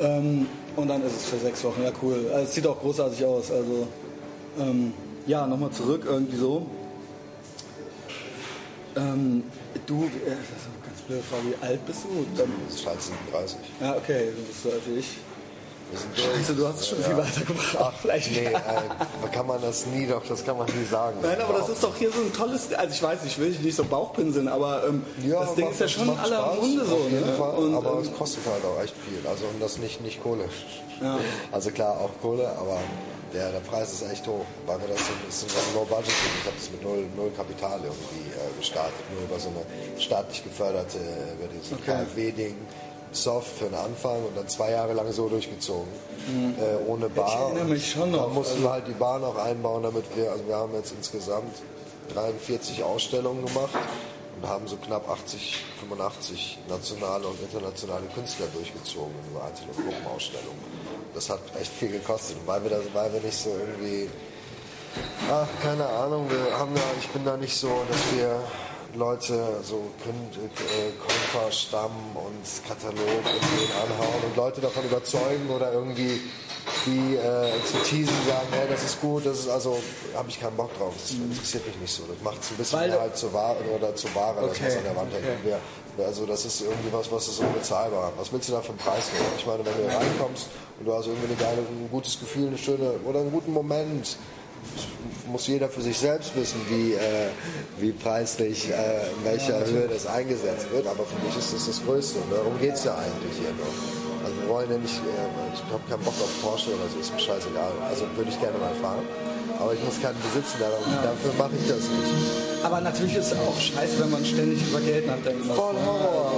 Ähm, und dann ist es für sechs Wochen. Ja, cool. Also, es sieht auch großartig aus. Also ähm, ja, nochmal zurück irgendwie so. Ähm, du, äh, das ist eine ganz blöde Frage, wie alt bist du? Dann, Das ist halt 37. ja, okay, du bist so alt wie ich. Scheiße, du hast es schon viel weitergebracht. Ach, Vielleicht. nee, äh, kann man das nie doch, das kann man nie sagen. Nein, aber das ist doch hier so ein tolles, also ich weiß, ich will nicht so Bauchpinseln, aber ähm, Ja, das Ding ist ja schon aller Spaß, Munde so. Auf jeden ne? Fall, Und, aber ähm, es kostet halt auch echt viel. Also und das nicht, nicht Kohle. Ja. Also klar, auch Kohle, aber der, der Preis ist echt hoch. Weil wir das, ist ein Low-Budget. Ich habe das mit null, null Kapital irgendwie äh, gestartet. Nur über so eine staatlich geförderte, über dieses Okay. KfW-Ding. Soft für den Anfang und dann zwei Jahre lang so durchgezogen. Äh, ohne Bar. Mhm. erinnere mich schon noch. Dann mussten wir halt die Bar noch einbauen, damit wir, also wir haben jetzt insgesamt 43 Ausstellungen gemacht und haben so knapp 80, 85 nationale und internationale Künstler durchgezogen in über Einzel- und Gruppenausstellungen. Das hat echt viel gekostet, weil wir, das, weil wir nicht so irgendwie, ach, keine Ahnung, wir haben da, ich bin da nicht so, dass wir Leute so äh, Käufer, Stamm und Katalog irgendwie anhauen und Leute davon überzeugen oder irgendwie die äh, zu teasen, sagen, hey, das ist gut, das ist also, habe ich keinen Bock drauf, das interessiert mich nicht so. Das macht es ein bisschen Weil- mehr halt zur Ware oder zur Ware, Okay, das was an der Wand okay. also das ist irgendwie was, was ist unbezahlbar. Was willst du da für einen Preis nehmen? Ich meine, wenn du hier reinkommst und du hast irgendwie eine geile, ein gutes Gefühl, eine schöne oder einen guten Moment, muss jeder für sich selbst wissen, wie, äh, wie preislich, äh, in welcher Höhe das eingesetzt wird. Aber für mich ist das das Größte. Und darum geht es ja eigentlich hier noch. Also wir wollen ja nicht, äh, ich habe keinen Bock auf Porsche oder so, ist mir scheißegal. Also würde ich gerne mal fahren. Aber ich muss keinen besitzen, darum, dafür mache ich das nicht. Aber natürlich ist es auch scheiße, wenn man ständig über Geld nachdenken muss. Voll Horror.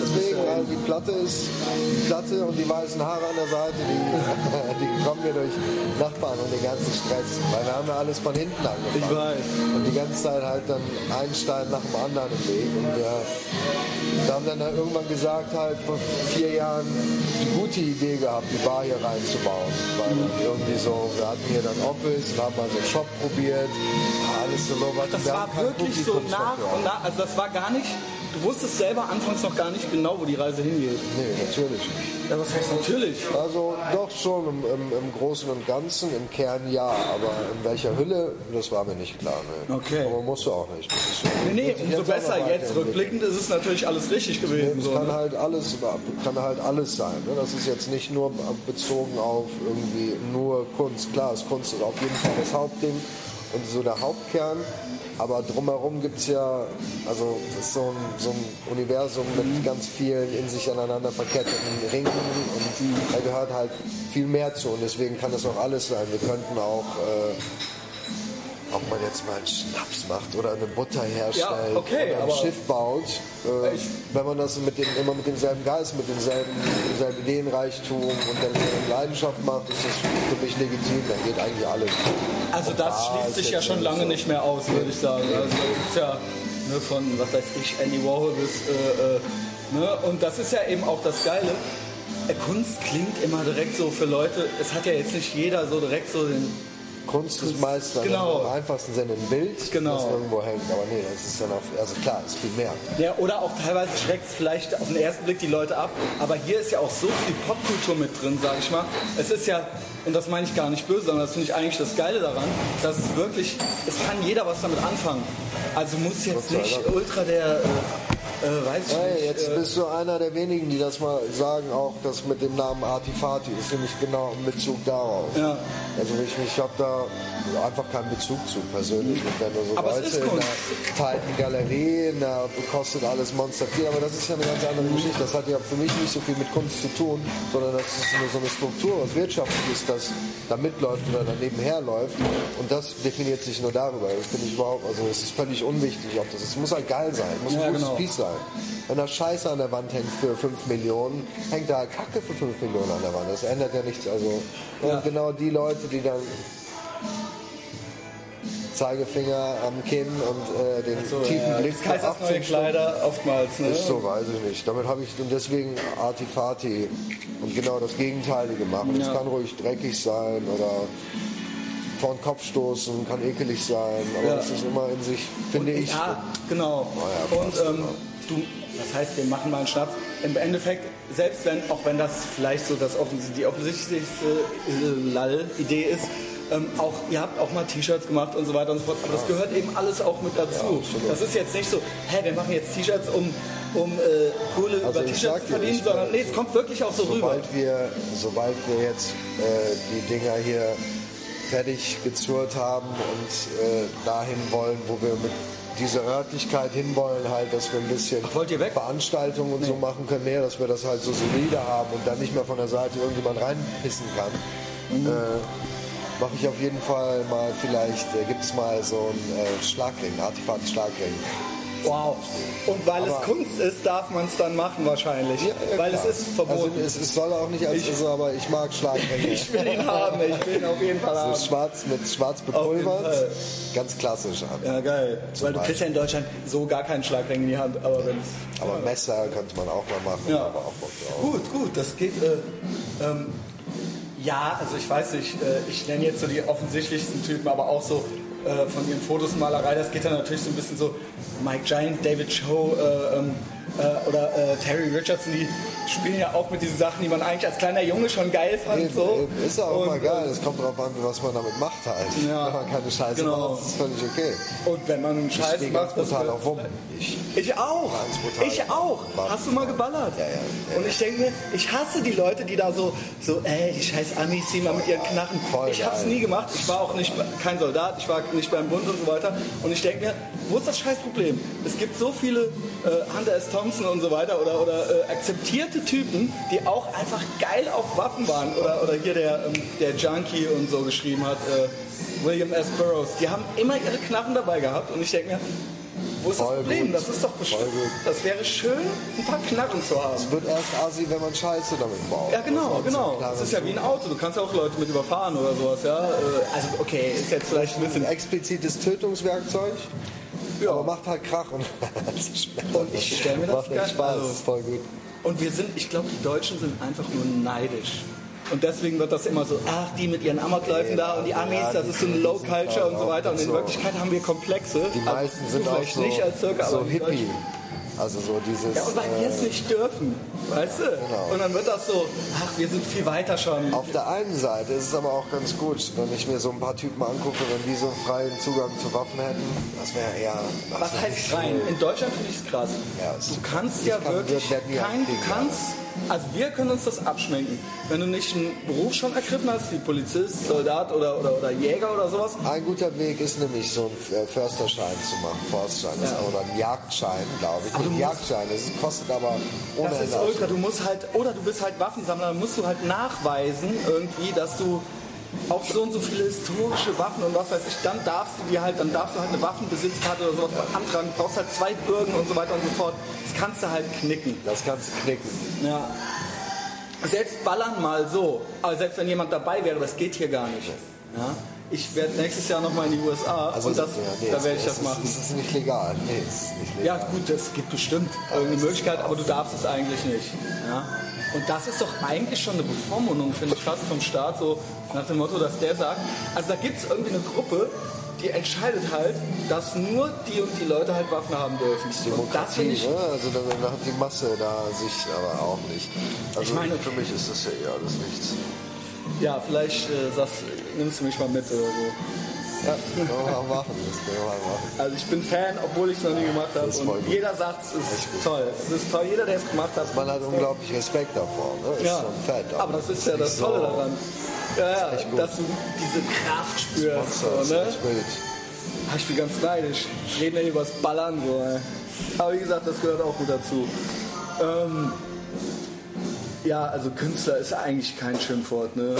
Deswegen, also die Platte ist, die Platte und die weißen Haare an der Seite, die, [LAUGHS] die kommen mir durch Nachbarn und den ganzen Stress. Weil wir haben ja alles von hinten angefangen. Ich weiß. Und die ganze Zeit halt dann einen Stein nach dem anderen im Weg. Und wir, wir haben dann halt irgendwann gesagt, halt vor vier Jahren die gute Idee gehabt, die Bar hier reinzubauen. Weil irgendwie so, wir hatten hier dann Office und haben mal so einen Shop probiert. Alles so low. Das wir war wirklich so nach und nach. Also das war gar nicht. Du wusstest selber anfangs noch gar nicht genau, wo die Reise hingeht. Nee, natürlich. Ja, was heißt natürlich? Also doch schon im, im, im Großen und Ganzen, im Kern ja, aber in welcher Hülle, das war mir nicht klar. Nee. Okay. Aber musst du auch nicht. Nee, nee, umso jetzt besser. Jetzt rückblickend ist es natürlich alles richtig gewesen. Es So, kann ne? halt alles, kann halt alles sein. Ne? Das ist jetzt nicht nur bezogen auf irgendwie nur Kunst. Klar, ist Kunst ist auf jeden Fall das Hauptding und so der Hauptkern. Aber drumherum gibt es ja, also so ein, so ein Universum mit ganz vielen in sich aneinander verketteten Ringen und da gehört halt viel mehr zu und deswegen kann das auch alles sein. Wir könnten auch äh, ob man jetzt mal einen Schnaps macht oder eine Butter herstellt Ja, okay, oder ein Schiff baut, äh, wenn man das mit dem, immer mit demselben Geist, mit demselben, demselben Ideenreichtum und derselben Leidenschaft macht, ist das für mich legitim, dann geht eigentlich alles. Also das Ah, schließt sich ja schon lange so. nicht mehr aus, würde ich sagen. Also da ja ne, von, was weiß ich, Andy Warhol bis, äh, äh, ne? und das ist ja eben auch das Geile. Äh, Kunst klingt immer direkt so für Leute, es hat ja jetzt nicht jeder so direkt so den, Kunst ist meist Genau. im einfachsten Sinne ein Bild, Genau. das irgendwo hängt, aber nee, das ist dann auch, also klar, ist viel mehr. ja, oder auch teilweise schreckt es vielleicht auf den ersten Blick die Leute ab, aber hier ist ja auch so viel Popkultur mit drin, sag ich mal. Es ist ja, und das meine ich gar nicht böse, sondern das finde ich eigentlich das Geile daran, dass es wirklich, es kann jeder was damit anfangen. Also muss jetzt nicht ultra der, äh, äh, weiß ich Hey, nicht. jetzt äh, bist du einer der wenigen, die das mal sagen, auch das mit dem Namen Artifati ist nämlich genau in Bezug darauf. Ja. Also ich, ich habe da einfach keinen Bezug zu persönlich. Und wenn du so Aber Leute in einer kalten Galerie, da kostet alles Monster viel, aber das ist ja eine ganz andere Mhm. Geschichte. Das hat ja für mich nicht so viel mit Kunst zu tun, sondern das ist nur so eine Struktur, was wirtschaftlich ist, das da mitläuft oder daneben herläuft. Und das definiert sich nur darüber. Das finde ich überhaupt, also es ist völlig unwichtig, ob das ist. Es muss halt geil sein, muss Ja, ein gutes genau. Piece sein. Wenn da Scheiße an der Wand hängt für 5 Millionen, hängt da Kacke für 5 Millionen an der Wand. Das ändert ja nichts. Also Ja. und genau die Leute, die dann Zeigefinger am Kinn und äh, den so, tiefen ja, Blick Kaisers neue 18 Stunden. Kleider oftmals, ne? Ist so, weiß ich nicht. Damit habe ich und deswegen Artifati und genau das Gegenteilige machen. Es Ja. kann ruhig dreckig sein oder vor den Kopf stoßen, kann ekelig sein, aber Ja. es ist immer in sich, finde ich. Ja, genau. ja, und passt, ähm, du, das heißt, wir machen mal einen Schnaps. Im Endeffekt, selbst wenn, auch wenn das vielleicht so das offens die offensichtlichste äh, Lall-Idee ist, ähm, auch, ihr habt auch mal T-Shirts gemacht und so weiter und so fort, aber das gehört eben alles auch mit dazu. absolut. das ist jetzt nicht so, hä, wir machen jetzt T-Shirts, um, um äh, Kohle Also über T-Shirts zu dir, verdienen, ich- sondern nee, es kommt wirklich auch so rüber. sobald wir, sobald wir jetzt äh, die Dinger hier fertig gezurrt haben und äh, dahin wollen, wo wir mit dieser Örtlichkeit hinwollen, halt, dass wir ein bisschen Ach? Veranstaltungen und so machen können, nee, dass wir das halt so solide haben und dann nicht mehr von der Seite irgendjemand reinpissen kann. Mhm. Äh, Mache ich auf jeden Fall mal vielleicht, äh, gibt es mal so einen äh, Schlagring, Artefakt-Schlagring. Wow. Und weil Aber- es Kunst ist, darf man es dann machen wahrscheinlich. weil klar. es ist verboten. Also es, es soll auch nicht als, Ich- also, aber ich mag Schlagringe. [LAUGHS] ich will ihn haben, ich will ihn auf jeden Fall haben. schwarz mit schwarz bepulvert. Ganz klassisch an. Ja, geil. Weil du kriegst ja in Deutschland so gar keinen Schlagring in die Hand, aber Aber Messer könnte man auch mal machen. Ja. Aber auch Bock drauf. Gut, gut, das geht. Äh, ähm, ja, also ich weiß nicht, äh, ich nenne jetzt so die offensichtlichsten Typen, aber auch so äh, von ihren Fotos Malerei, das geht dann natürlich so ein bisschen so Mike Giant, David Cho äh, ähm, äh, oder äh, Terry Richardson, die, spielen ja auch mit diesen Sachen, die man eigentlich als kleiner Junge schon geil fand. Eben, so. eben. Ist ja auch Und, mal geil. Es kommt drauf an, was man damit macht halt. Ja. Wenn man keine Scheiße Genau. macht, ist völlig okay. Und wenn man Ich Scheiße ganz macht, das auf Rum. Ich, Ich auch. Ich auch. Hast du mal geballert? Ja, ja, Und ich denke mir, ich hasse die Leute, die da so, so, ey, die scheiß Amis, die mal mit ihren Knarren. Voll ich hab's geil. nie gemacht. Ich war auch nicht kein Soldat, ich war nicht beim Bund und so weiter. Und ich denke mir, wo ist das scheiß Problem? Es gibt so viele äh, Hunter S. Thompson und so weiter oder, oder äh, akzeptierte Typen, die auch einfach geil auf Waffen waren. Oder, oder hier der, ähm, der Junkie und so geschrieben hat, äh, William S. Burroughs. Die haben immer ihre Knarren dabei gehabt. Und ich denke mir, wo ist Voll das Problem? gut. Das ist doch bestimmt. Das wäre schön, ein paar Knarren zu haben. es wird erst assi, wenn man Scheiße damit baut. Ja, genau, genau. Das ist ja wie ein. Auto. Du kannst ja auch Leute mit überfahren oder sowas, ja. Äh, Also, okay, ist jetzt vielleicht ein bisschen. Ein explizites Tötungswerkzeug. Ja. Aber macht halt Krach und [LAUGHS] Und ich stell mir das macht echt Spaß, also- ist voll gut. Und wir sind, ich glaube, die Deutschen sind einfach nur neidisch. Und deswegen wird das immer so, ach, die mit ihren Amokläufen da und die Amis, Ja, das ist so eine Low Culture und so weiter. Und in so. Wirklichkeit haben wir Komplexe. Die Also, meisten du sind auch so, nicht als Türke, so Hippie. Also so dieses... Ja, und weil wir es äh, nicht dürfen, weißt du? Genau. Und dann wird das so, ach, wir sind viel weiter schon. Auf der einen Seite ist es aber auch ganz gut, wenn ich mir so ein paar Typen angucke, wenn die so einen freien Zugang zu Waffen hätten, das wäre eher... Was heißt schön. In Deutschland finde ich es krass. Ja, du kannst ja kann- wirklich kein, du kannst, also wir können uns das abschminken. Wenn du nicht einen Beruf schon ergriffen hast, wie Polizist, Soldat oder, oder, oder Jäger oder sowas, Ein guter Weg ist nämlich so einen äh, Försterschein zu machen, Forstschein Ja. oder einen Jagdschein, glaube ich. Ein Jagdschein, das kostet aber ohne das ist ultra. Du musst halt, oder du bist halt Waffensammler, dann musst du halt nachweisen irgendwie, dass du auch so und so viele historische Waffen und was weiß ich, dann darfst du dir halt, dann darfst du halt eine Waffenbesitzkarte oder sowas beantragen, du brauchst halt zwei Bürgen und so weiter und so fort. Das kannst du halt knicken. Das kannst du knicken. Ja. Selbst ballern mal so, aber selbst wenn jemand dabei wäre, das geht hier gar nicht. Ja? Ich werde nächstes Jahr nochmal in die USA und das, ja, nee, da werde ich das ist- machen. Es ist nicht legal. Nee, ist nicht Ja legal. gut, es gibt bestimmt irgendeine Möglichkeit, aber du darfst es eigentlich nicht. Ja? Und das ist doch eigentlich schon eine Bevormundung, finde ich, fast vom Staat, so nach dem Motto, dass der sagt, also da gibt es irgendwie eine Gruppe, die entscheidet halt, dass nur die und die Leute halt Waffen haben dürfen. Und das finde ich, ne? Also dann dann hat die Masse da sich aber auch nicht. Also Ich meine- für mich ist das ja eh alles nichts. ja, vielleicht äh, sagst, nimmst du mich mal mit oder so. Ja, können wir mal machen. Das können wir mal machen. Also ich bin Fan, obwohl ich es noch nie gemacht habe. Ist Und gut. jeder sagt, es ist toll. Es ist toll. Jeder, der es gemacht hat. Man hat unglaublich Respekt davor. Ne? Ist Ja, schon fett. aber das ist ja das Tolle so daran. Ja, ja, dass du diese Kraft spürst. Das So, ist ne? echt wild. Ah, Ich bin ganz neidisch. Ich rede ja über das Ballern. So, ey. Aber wie gesagt, das gehört auch gut dazu. Ähm, ja, also Künstler ist eigentlich kein Schimpfwort. Ne?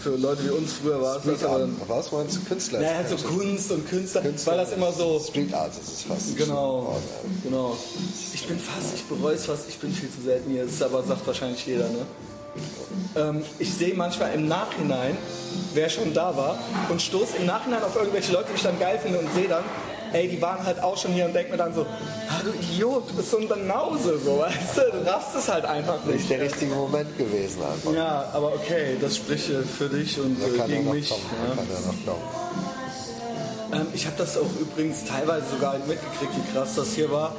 Für Leute wie uns früher war es das. Street Aber. Was meinst du? Künstler? naja, so Kunst und Künstler, weil das immer so... Street Art ist es fast. Genau, Oh, genau. Ich bin fast, ich bereue es fast, ich bin viel zu selten hier. Das ist aber sagt wahrscheinlich jeder, ne? Ähm, ich sehe manchmal im Nachhinein, wer schon da war, und stoße im Nachhinein auf irgendwelche Leute, die ich dann geil finde und sehe dann, ey, die waren halt auch schon hier und denke mir dann so, ah, du Idiot, du bist so ein Banause, so, weißt du, du raffst es halt einfach Nicht nicht. der richtige Moment gewesen einfach. Ja, aber okay, das spricht für dich und Da äh, kann er gegen noch mich. kommen. Ja. Kann er noch kommen. Ähm, ich habe das auch übrigens teilweise sogar mitgekriegt, wie krass das hier war.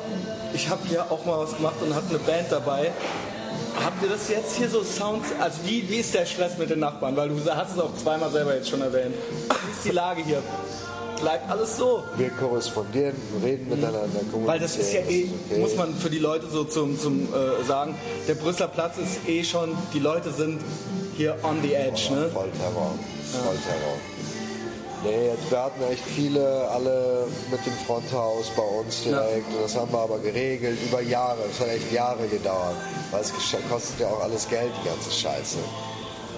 Ich habe hier auch mal was gemacht und hatte eine Band dabei. Habt ihr das jetzt hier so Sounds? Also wie, wie ist der Stress mit den Nachbarn? Weil du hast es auch zweimal selber jetzt schon erwähnt. Wie ist die Lage hier? Bleibt alles so? Wir korrespondieren, reden miteinander, kommunizieren. Weil das ist ja eh, okay. muss man für die Leute so zum, zum äh, sagen, der Brüsseler Platz ist eh schon, die Leute sind hier on the edge. Ne? Vollterror. Vollterror. Nee, jetzt, wir hatten echt viele, alle mit dem Fronthaus bei uns direkt. Und das haben wir aber geregelt über Jahre. Das hat echt Jahre gedauert. Weil es kostet ja auch alles Geld, die ganze Scheiße.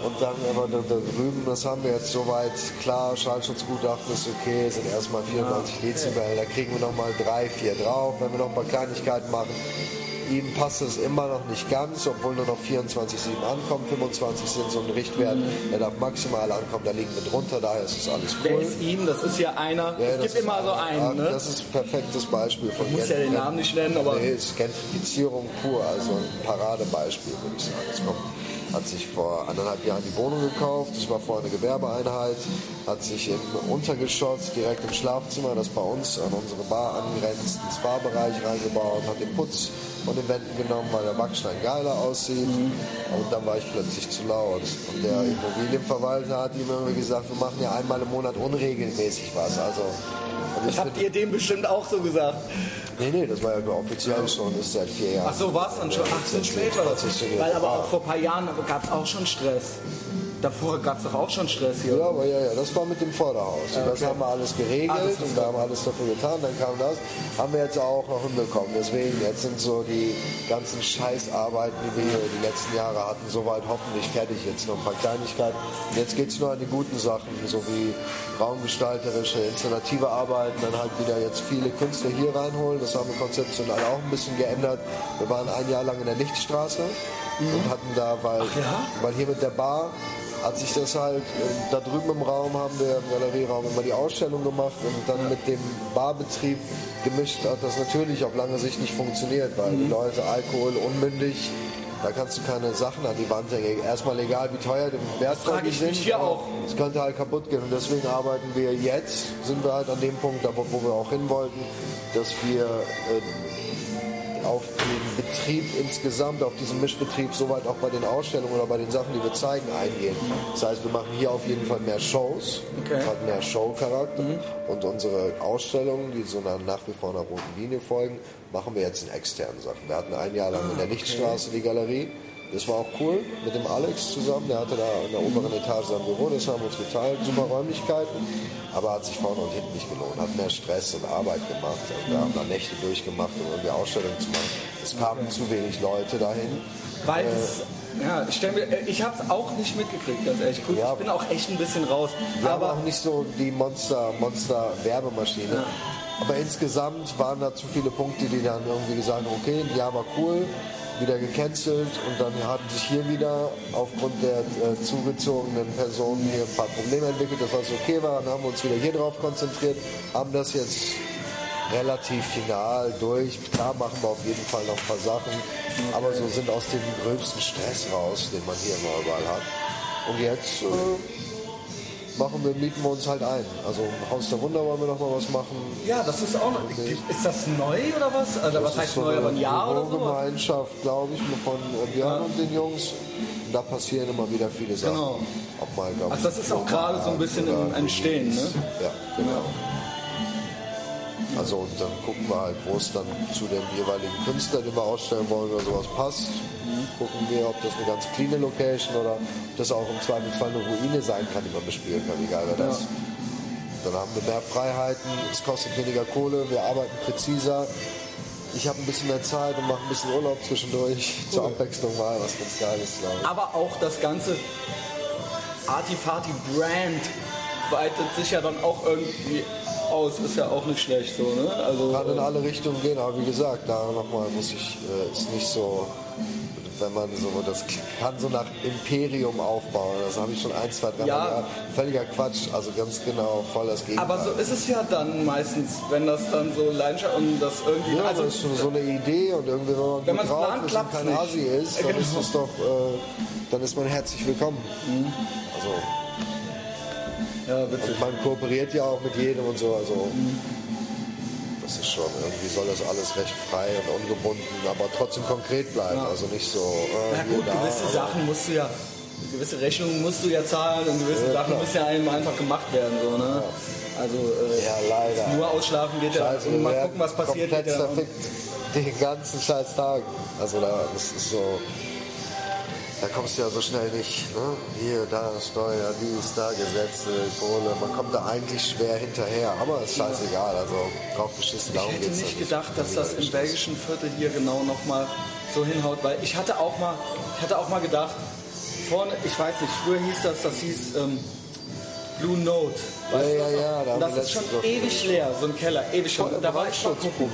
Und dann aber da, da drüben, das haben wir jetzt soweit klar, Schallschutzgutachten ist okay, sind erstmal 94 Dezibel, da kriegen wir nochmal drei, vier drauf, wenn wir noch ein paar Kleinigkeiten machen. Ihm passt es immer noch nicht ganz, obwohl nur noch 24,7 ankommen, 25 sind so ein Richtwert, er darf maximal ankommen, da liegen wir drunter, daher ist es alles Wer cool. ist ihm? Das ist ja einer. Ja, es gibt immer so einen. ja, Ne? Das ist ein perfektes Beispiel von muss ja den Namen nicht nennen, aber- Nee, ist Gentrifizierung pur, also ein Paradebeispiel, würde ich sagen. Hat sich vor anderthalb Jahren die Wohnung gekauft, das war vorher eine Gewerbeeinheit, hat sich im Untergeschoss direkt im Schlafzimmer, das bei uns an unsere Bar angrenzt, ins Barbereich reingebaut, hat den Putz von den Wänden genommen, weil der Backstein geiler aussieht. Und dann war ich plötzlich zu laut. Und der Immobilienverwalter hat ihm irgendwie gesagt, wir machen ja einmal im Monat unregelmäßig was. Also, Das habt ihr dem bestimmt auch so gesagt. Nee, nee, das war ja offiziell schon, ist seit vier Jahren. Ach so, war es dann schon? Ach, so spät war das. Prozessioniert. Weil aber auch vor ein paar Jahren gab es auch schon Stress. Davor gab es doch auch schon Stress hier. Ja, aber ja, ja, das war mit dem Vorderhaus. Und das haben wir alles geregelt Ah, und da haben wir alles dafür getan. Dann kam das, haben wir jetzt auch noch hinbekommen. Deswegen, jetzt sind so die ganzen Scheißarbeiten, die wir hier die letzten Jahre hatten, soweit hoffentlich fertig. Jetzt noch ein paar Kleinigkeiten. Und jetzt geht es nur an die guten Sachen, so wie raumgestalterische, installative Arbeiten. Dann halt wieder jetzt viele Künstler hier reinholen. Das haben wir konzeptionell auch ein bisschen geändert. Wir waren ein Jahr lang in der Lichtstraße und hatten da, weil, ja? weil hier mit der Bar hat sich das halt, äh, da drüben im Raum haben wir im Galerieraum immer die Ausstellung gemacht und dann mit dem Barbetrieb gemischt hat das natürlich auf lange Sicht nicht funktioniert, weil die Leute Alkohol unmündig, da kannst du keine Sachen an die Wand hängen. Erstmal egal wie teuer die ich sind, mich hier auch. es könnte halt kaputt gehen und deswegen arbeiten wir jetzt, sind wir halt an dem Punkt, wo wir auch hin wollten, dass wir äh, auf den Betrieb insgesamt, auf diesen Mischbetrieb, soweit auch bei den Ausstellungen oder bei den Sachen, die wir zeigen, eingehen. Das heißt, wir machen hier auf jeden Fall mehr Shows, Okay. hat mehr Show-Charakter. Und unsere Ausstellungen, die so einer, nach wie vor einer roten Linie folgen, machen wir jetzt in externen Sachen. Wir hatten ein Jahr lang in der Lichtstraße die Galerie. Das war auch cool mit dem Alex zusammen. Der hatte da in der oberen Etage sein Büro, das haben wir uns geteilt. Super Räumlichkeiten, aber hat sich vorne und hinten nicht gelohnt. Hat mehr Stress und Arbeit gemacht. Und wir haben da Nächte durchgemacht, um irgendwie Ausstellungen zu machen. Es kamen zu wenig Leute dahin. Weil es, ja, ich, äh, ich habe es auch nicht mitgekriegt, ganz ehrlich. Gut, Ja. ich bin auch echt ein bisschen raus. Wir haben aber auch nicht so die Monster, Monster Werbemaschine. Aber insgesamt waren da zu viele Punkte, die dann irgendwie gesagt haben, okay, Jahr war cool, wieder gecancelt und dann hatten sich hier wieder aufgrund der äh, zugezogenen Personen hier ein paar Probleme entwickelt, das was okay war, dann haben wir uns wieder hier drauf konzentriert, haben das jetzt relativ final durch. Klar machen wir auf jeden Fall noch ein paar Sachen, aber so sind aus dem gröbsten Stress raus, den man hier immer überall hat. Und jetzt äh, machen wir, mieten wir uns halt ein. Also Haus der Wunder wollen wir noch mal was machen. ja, das ist auch noch. Ist das neu oder was? Also, was Das heißt ist so neu, aber ein Jahr oder so? Bürogemeinschaft, glaube ich, von Björn und den Jungs. Und da passieren immer wieder viele Sachen. Genau. Ob mal, glaub Also das ist auch gerade so ein bisschen im Entstehen, ne? Ja, genau. Also und dann gucken wir halt, wo es dann zu dem jeweiligen Künstler, den wir ausstellen wollen oder sowas passt. Gucken wir, ob das eine ganz cleane Location oder ob das auch im Zweifelsfall eine Ruine sein kann, die man bespielen kann, egal wer das. Dann haben wir mehr Freiheiten, es kostet weniger Kohle, wir arbeiten präziser. Ich habe ein bisschen mehr Zeit und mache ein bisschen Urlaub zwischendurch. [LAUGHS] Zur Abwechslung mal was ganz Geiles, glaube ich. Aber auch das ganze Artifati-Brand weitet sich ja dann auch irgendwie aus. Ist ja auch nicht schlecht so, ne? Also, kann in alle Richtungen gehen, aber wie gesagt, da nochmal muss ich, äh, ist nicht so, wenn man so, das kann so nach Imperium aufbauen, das habe ich schon ein, zwei, drei Ja. Mal gehabt. Völliger Quatsch, also ganz genau, voll das Gegenteil. aber so ist es ja dann meistens, wenn das dann so Leidenschaft und das irgendwie. ja, also, das ist so, so eine Idee und irgendwie, wenn man Wenn man's drauf plant, ist und kein nicht. Asi ist, dann Genau. ist das doch, äh, dann ist man herzlich willkommen. Mhm. Also, ja, witzig. und man kooperiert ja auch mit jedem und so, also das ist schon, irgendwie soll das alles recht frei und ungebunden, aber trotzdem konkret bleiben, also nicht so, äh, Na gut, da, gewisse aber- Sachen musst du ja, gewisse Rechnungen musst du ja zahlen und gewisse Ja, Sachen klar. müssen ja einem einfach gemacht werden, so, ne? Also, äh, Ja, leider. nur ausschlafen geht ja, und mal gucken, was passiert. Komplett ja zerfickt den ganzen scheiß Tag. Also da, das ist so, da kommst du ja so schnell nicht. Ne? Hier, da, Steuer, dies, da, Gesetze, Kohle. Man kommt da eigentlich schwer hinterher. Aber ist scheißegal. Also drauf geschissen, darum Ich hätte nicht ja gedacht, dass das im belgischen Viertel hier genau nochmal so hinhaut, weil ich hatte auch mal, ich hatte auch mal gedacht, vorne, ich weiß nicht, früher hieß das, das hieß ähm, Blue Note. Ja, ja, ja, da das ist schon ewig leer, so ein Keller, ewig schon. Da war ich mal gucken.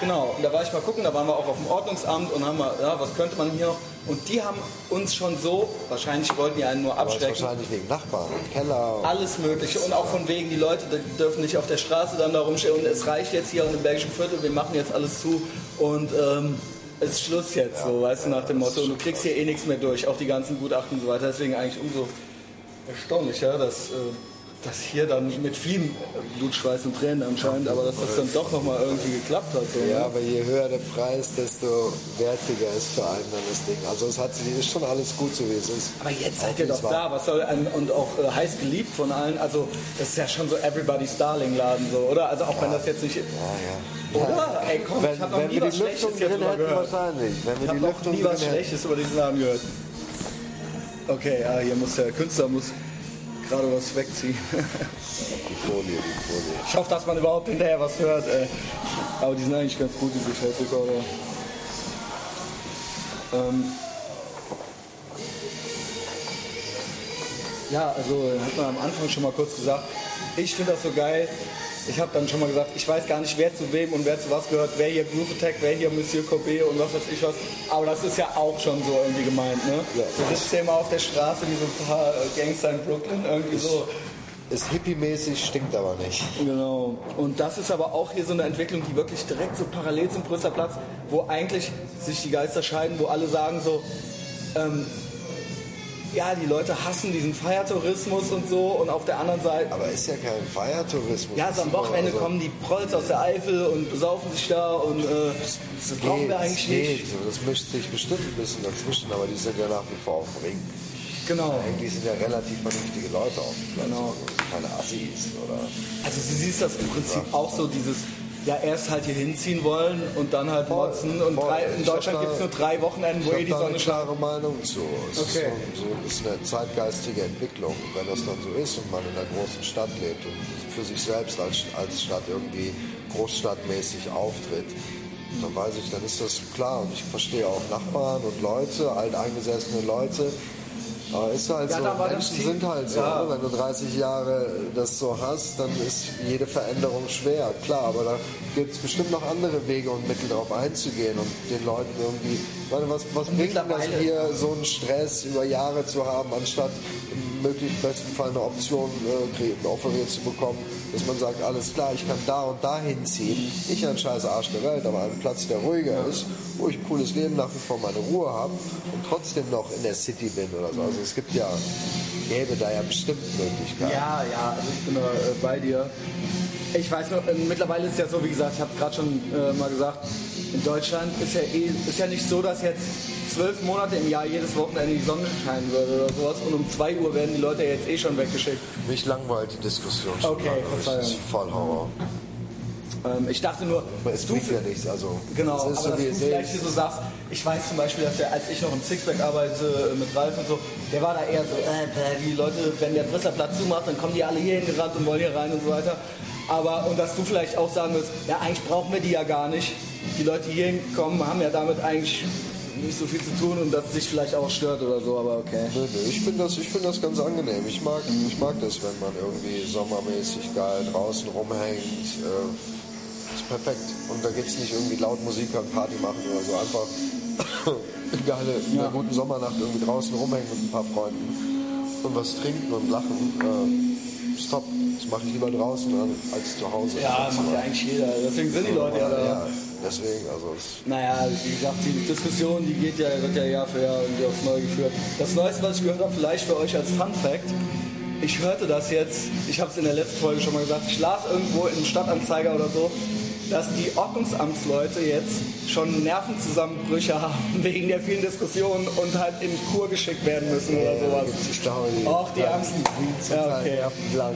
Genau, und da war ich mal gucken, da waren wir auch auf dem Ordnungsamt und haben mal, ja, was könnte man hier noch? Und die haben uns schon so, wahrscheinlich wollten die einen nur abschrecken, wahrscheinlich wegen Nachbarn und Keller. Und alles Mögliche. Und auch von wegen, die Leute die dürfen nicht auf der Straße dann da rumstehen und es reicht jetzt hier im belgischen Viertel, wir machen jetzt alles zu und ähm, es ist Schluss jetzt, so, weißt du, nach dem Motto. Und du kriegst hier eh nichts mehr durch, auch die ganzen Gutachten und so weiter. Deswegen eigentlich umso erstaunlicher, dass äh, das hier dann mit vielen Blut, Schweiß und Tränen anscheinend, aber dass das dann doch nochmal irgendwie geklappt hat. So, Ja, ne? aber je höher der Preis, desto wertiger ist für einen dann das Ding. Also es hat ist schon alles gut so wie es ist. Aber jetzt seid ihr doch war. da, was soll ein, und auch äh, heiß geliebt von allen. Also das ist ja schon so Everybody's Darling Laden so, oder? Also auch wenn das jetzt nicht. Ja, ja. Oder? Ey komm, Wenn, ich habe noch nie was Schlechtes drin drüber hätten, gehört. wahrscheinlich. Wenn Ich wir habe die noch nie was hätten. Schlechtes über diesen Laden gehört. Okay, ja, hier muss der Künstler muss gerade was wegziehen. [LAUGHS] Die Folie, die Folie. Ich hoffe, dass man überhaupt hinterher was hört. Ey. Aber die sind eigentlich ganz gut, diese Tape Recorder. Ähm ja, also hat man am Anfang schon mal kurz gesagt, ich finde das so geil. Ich habe dann schon mal gesagt, ich weiß gar nicht, wer zu wem und wer zu was gehört, wer hier Groove Attack, wer hier Monsieur Corbet und was weiß ich was. Aber das ist ja auch schon so irgendwie gemeint, ne? Ja. Du sitzt ja immer auf der Straße wie so ein paar äh, Gangster in Brooklyn, irgendwie so. Ist hippie-mäßig, stinkt aber nicht. Genau. Und das ist aber auch hier so eine Entwicklung, die wirklich direkt so parallel zum Brüsseler wo eigentlich sich die Geister scheiden, wo alle sagen so, ähm, ja, die Leute hassen diesen Feiertourismus und so und auf der anderen Seite, Aber ist ja kein Feiertourismus. ja, so am Wochenende Also, kommen die Prolls aus der Eifel und besaufen sich da und äh, das brauchen geht, wir es eigentlich geht. nicht. Das mischt sich bestimmt ein bisschen dazwischen, aber die sind ja nach wie vor auf dem Ring. Genau. Eigentlich sind ja relativ vernünftige Leute auf dem Platz. Genau. Also keine Assis oder. Also du siehst das im Prinzip auch so, dieses, ja erst halt hier hinziehen wollen und dann halt Voll, motzen und voll. drei, in Deutschland gibt es nur drei Wochenenden, wo Ich eh die eine Sonne scheint. klare Meinung zu. Es Okay. ist, so, so, ist eine zeitgeistige Entwicklung. Und wenn das dann so ist und man in einer großen Stadt lebt und für sich selbst als, als Stadt irgendwie großstadtmäßig auftritt, dann weiß ich, dann ist das klar. Und ich verstehe auch Nachbarn und Leute, alteingesessene Leute. Aber ist halt Ja, so, Menschen sind halt so. Ja. ne? Wenn du 30 Jahre das so hast, dann ist jede Veränderung schwer, klar. Aber da gibt es bestimmt noch andere Wege und Mittel darauf einzugehen und den Leuten irgendwie. Meine, was, was bringt das hier, so einen Stress über Jahre zu haben, anstatt im möglichst besten Fall eine Option äh, offeriert zu bekommen, dass man sagt, alles klar, ich kann da und da hinziehen. Nicht ein scheiß Arsch der Welt, aber einen Platz, der ruhiger ist, wo ich ein cooles Leben nach wie vor meine Ruhe habe und trotzdem noch in der City bin oder so. Also es gibt ja, gäbe da ja bestimmt Möglichkeiten. Ja, ja, also ich bin da äh, bei dir. Ich weiß noch, äh, mittlerweile ist ja so, wie gesagt, ich habe gerade schon äh, mal gesagt, in Deutschland ist ja, eh, ist ja nicht so, dass jetzt zwölf Monate im Jahr jedes Wochenende die Sonne scheinen würde oder sowas und um 2 Uhr werden die Leute jetzt eh schon weggeschickt. Mich langweilt die Diskussion schon. Okay, lange. Das Verzeihung. ist voll Horror. Ähm, ich dachte nur, Aber es du, bringt ja nichts. Also, Genau, aber so, dass du vielleicht hier so sagst, ich weiß zum Beispiel, dass der, als ich noch im Sixpack arbeitete äh, mit Ralf und so, der war da eher so, äh, die Leute, wenn der Brüsseler Platz zumacht, dann kommen die alle hier hingerannt und wollen hier rein und so weiter. Aber, und dass du vielleicht auch sagen wirst, ja, eigentlich brauchen wir die ja gar nicht. Die Leute, die hier hinkommen, haben ja damit eigentlich nicht so viel zu tun und dass es sich vielleicht auch stört oder so, aber okay. Ich finde das, ich find das ganz angenehm. Ich mag, ich mag das, wenn man irgendwie sommermäßig geil draußen rumhängt. Äh, ist perfekt. Und da geht es nicht irgendwie laut Musik hören, Party machen oder so. Einfach [COUGHS] eine geile, in einer guten Sommernacht irgendwie draußen rumhängen mit ein paar Freunden und was trinken und lachen. Äh, ist top. Das mache ich lieber draußen an- als zu Hause. Ja, macht ja eigentlich jeder. Deswegen sind die Leute ja da. Ja, deswegen, also es Naja, wie gesagt, die Diskussion, die geht ja, wird ja Jahr für Jahr irgendwie aufs Neue geführt. Das Neueste, was ich gehört habe, vielleicht für euch als Fun Fact, ich hörte das jetzt, ich habe es in der letzten Folge schon mal gesagt, ich las irgendwo im Stadtanzeiger oder so, dass die Ordnungsamtsleute jetzt schon Nervenzusammenbrüche [LAUGHS] haben wegen der vielen Diskussionen und halt in Kur geschickt werden müssen oder sowas. ich glaube, die, Ärmsten. Ja, okay. Ja.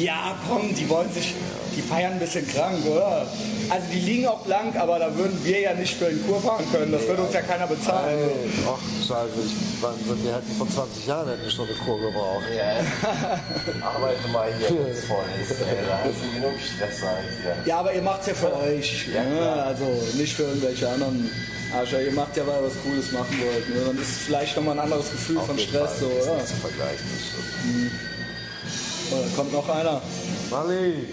Ja, komm, die wollen sich, die feiern ein bisschen krank, oder? Also die liegen auch blank, aber da würden wir ja nicht für den Kur fahren können. Das würde uns ja keiner bezahlen. Ey, Ach, scheiße, ich, wann sind wir hätten vor 20 Jahren hätten wir schon eine Kur gebraucht. Ja, [LAUGHS] arbeite mal hier ey. Da hast du genug Stress eigentlich. Ja, aber ihr macht's ja für euch. Ja, ne? Also nicht für irgendwelche anderen Arscher. Ihr macht ja, weil ihr was Cooles machen wollt. Ne? Dann ist es vielleicht nochmal ein anderes Gefühl Auf von jeden Stress. Fall, So, das ist oder? nicht zu vergleichen. Stimmt. Oh, da kommt noch einer. Mali!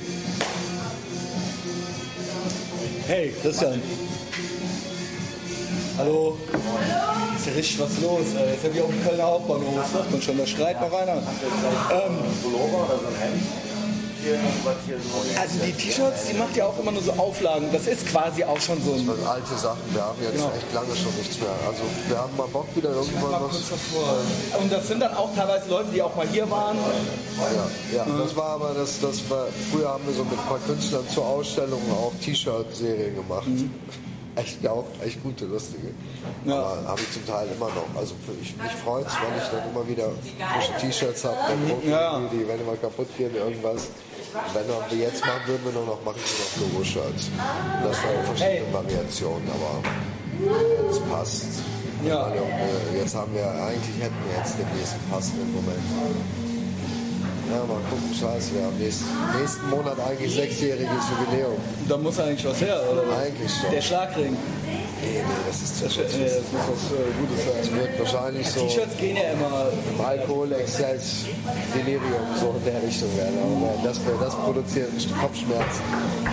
Hey, Christian. Hallo. Ist ja richtig was los. Ey. Ist ja wie auf dem Kölner Hauptbahnhof. Sagt man schon, da schreit noch einer. Ähm, Also die T-Shirts, die macht ja auch immer nur so Auflagen. Das ist quasi auch schon so ein... Das sind alte Sachen, wir haben jetzt Genau. echt lange schon nichts mehr. Also wir haben mal Bock wieder irgendwann was. Und das sind dann auch teilweise Leute, die auch mal hier waren. Ja, ja, das war aber das, das war, früher haben wir so mit ein paar Künstlern zur Ausstellung auch T-Shirt-Serien gemacht. Echt auch, echt gute, lustige. Mhm. Ja. Aber habe ich zum Teil immer noch. Also für, ich, mich freut es, weil ich dann immer wieder frische T-Shirts habe, dann drucken Ja. die, die, wenn die mal kaputt gehen, irgendwas. Wenn wir jetzt machen würden wir nur noch, machen wir noch Logo-Shirts. Das sind verschiedene Hey. Variationen, aber es passt. Ja. Äh, Jetzt haben wir, eigentlich hätten wir jetzt den nächsten passenden Moment. Ja, mal gucken, scheiße, wir haben nächsten, nächsten Monat eigentlich sechsjähriges Jubiläum. Da muss eigentlich was her, oder? Eigentlich schon. Der Schlagring. Nee, nee, das ist zu Das, kurzfristig. das muss was äh, Gutes Es sein. wird wahrscheinlich so T-Shirts gehen ja immer. Alkohol, Exzess, Delirium, so in der Richtung werden. Aber das, das produzieren, Kopfschmerz,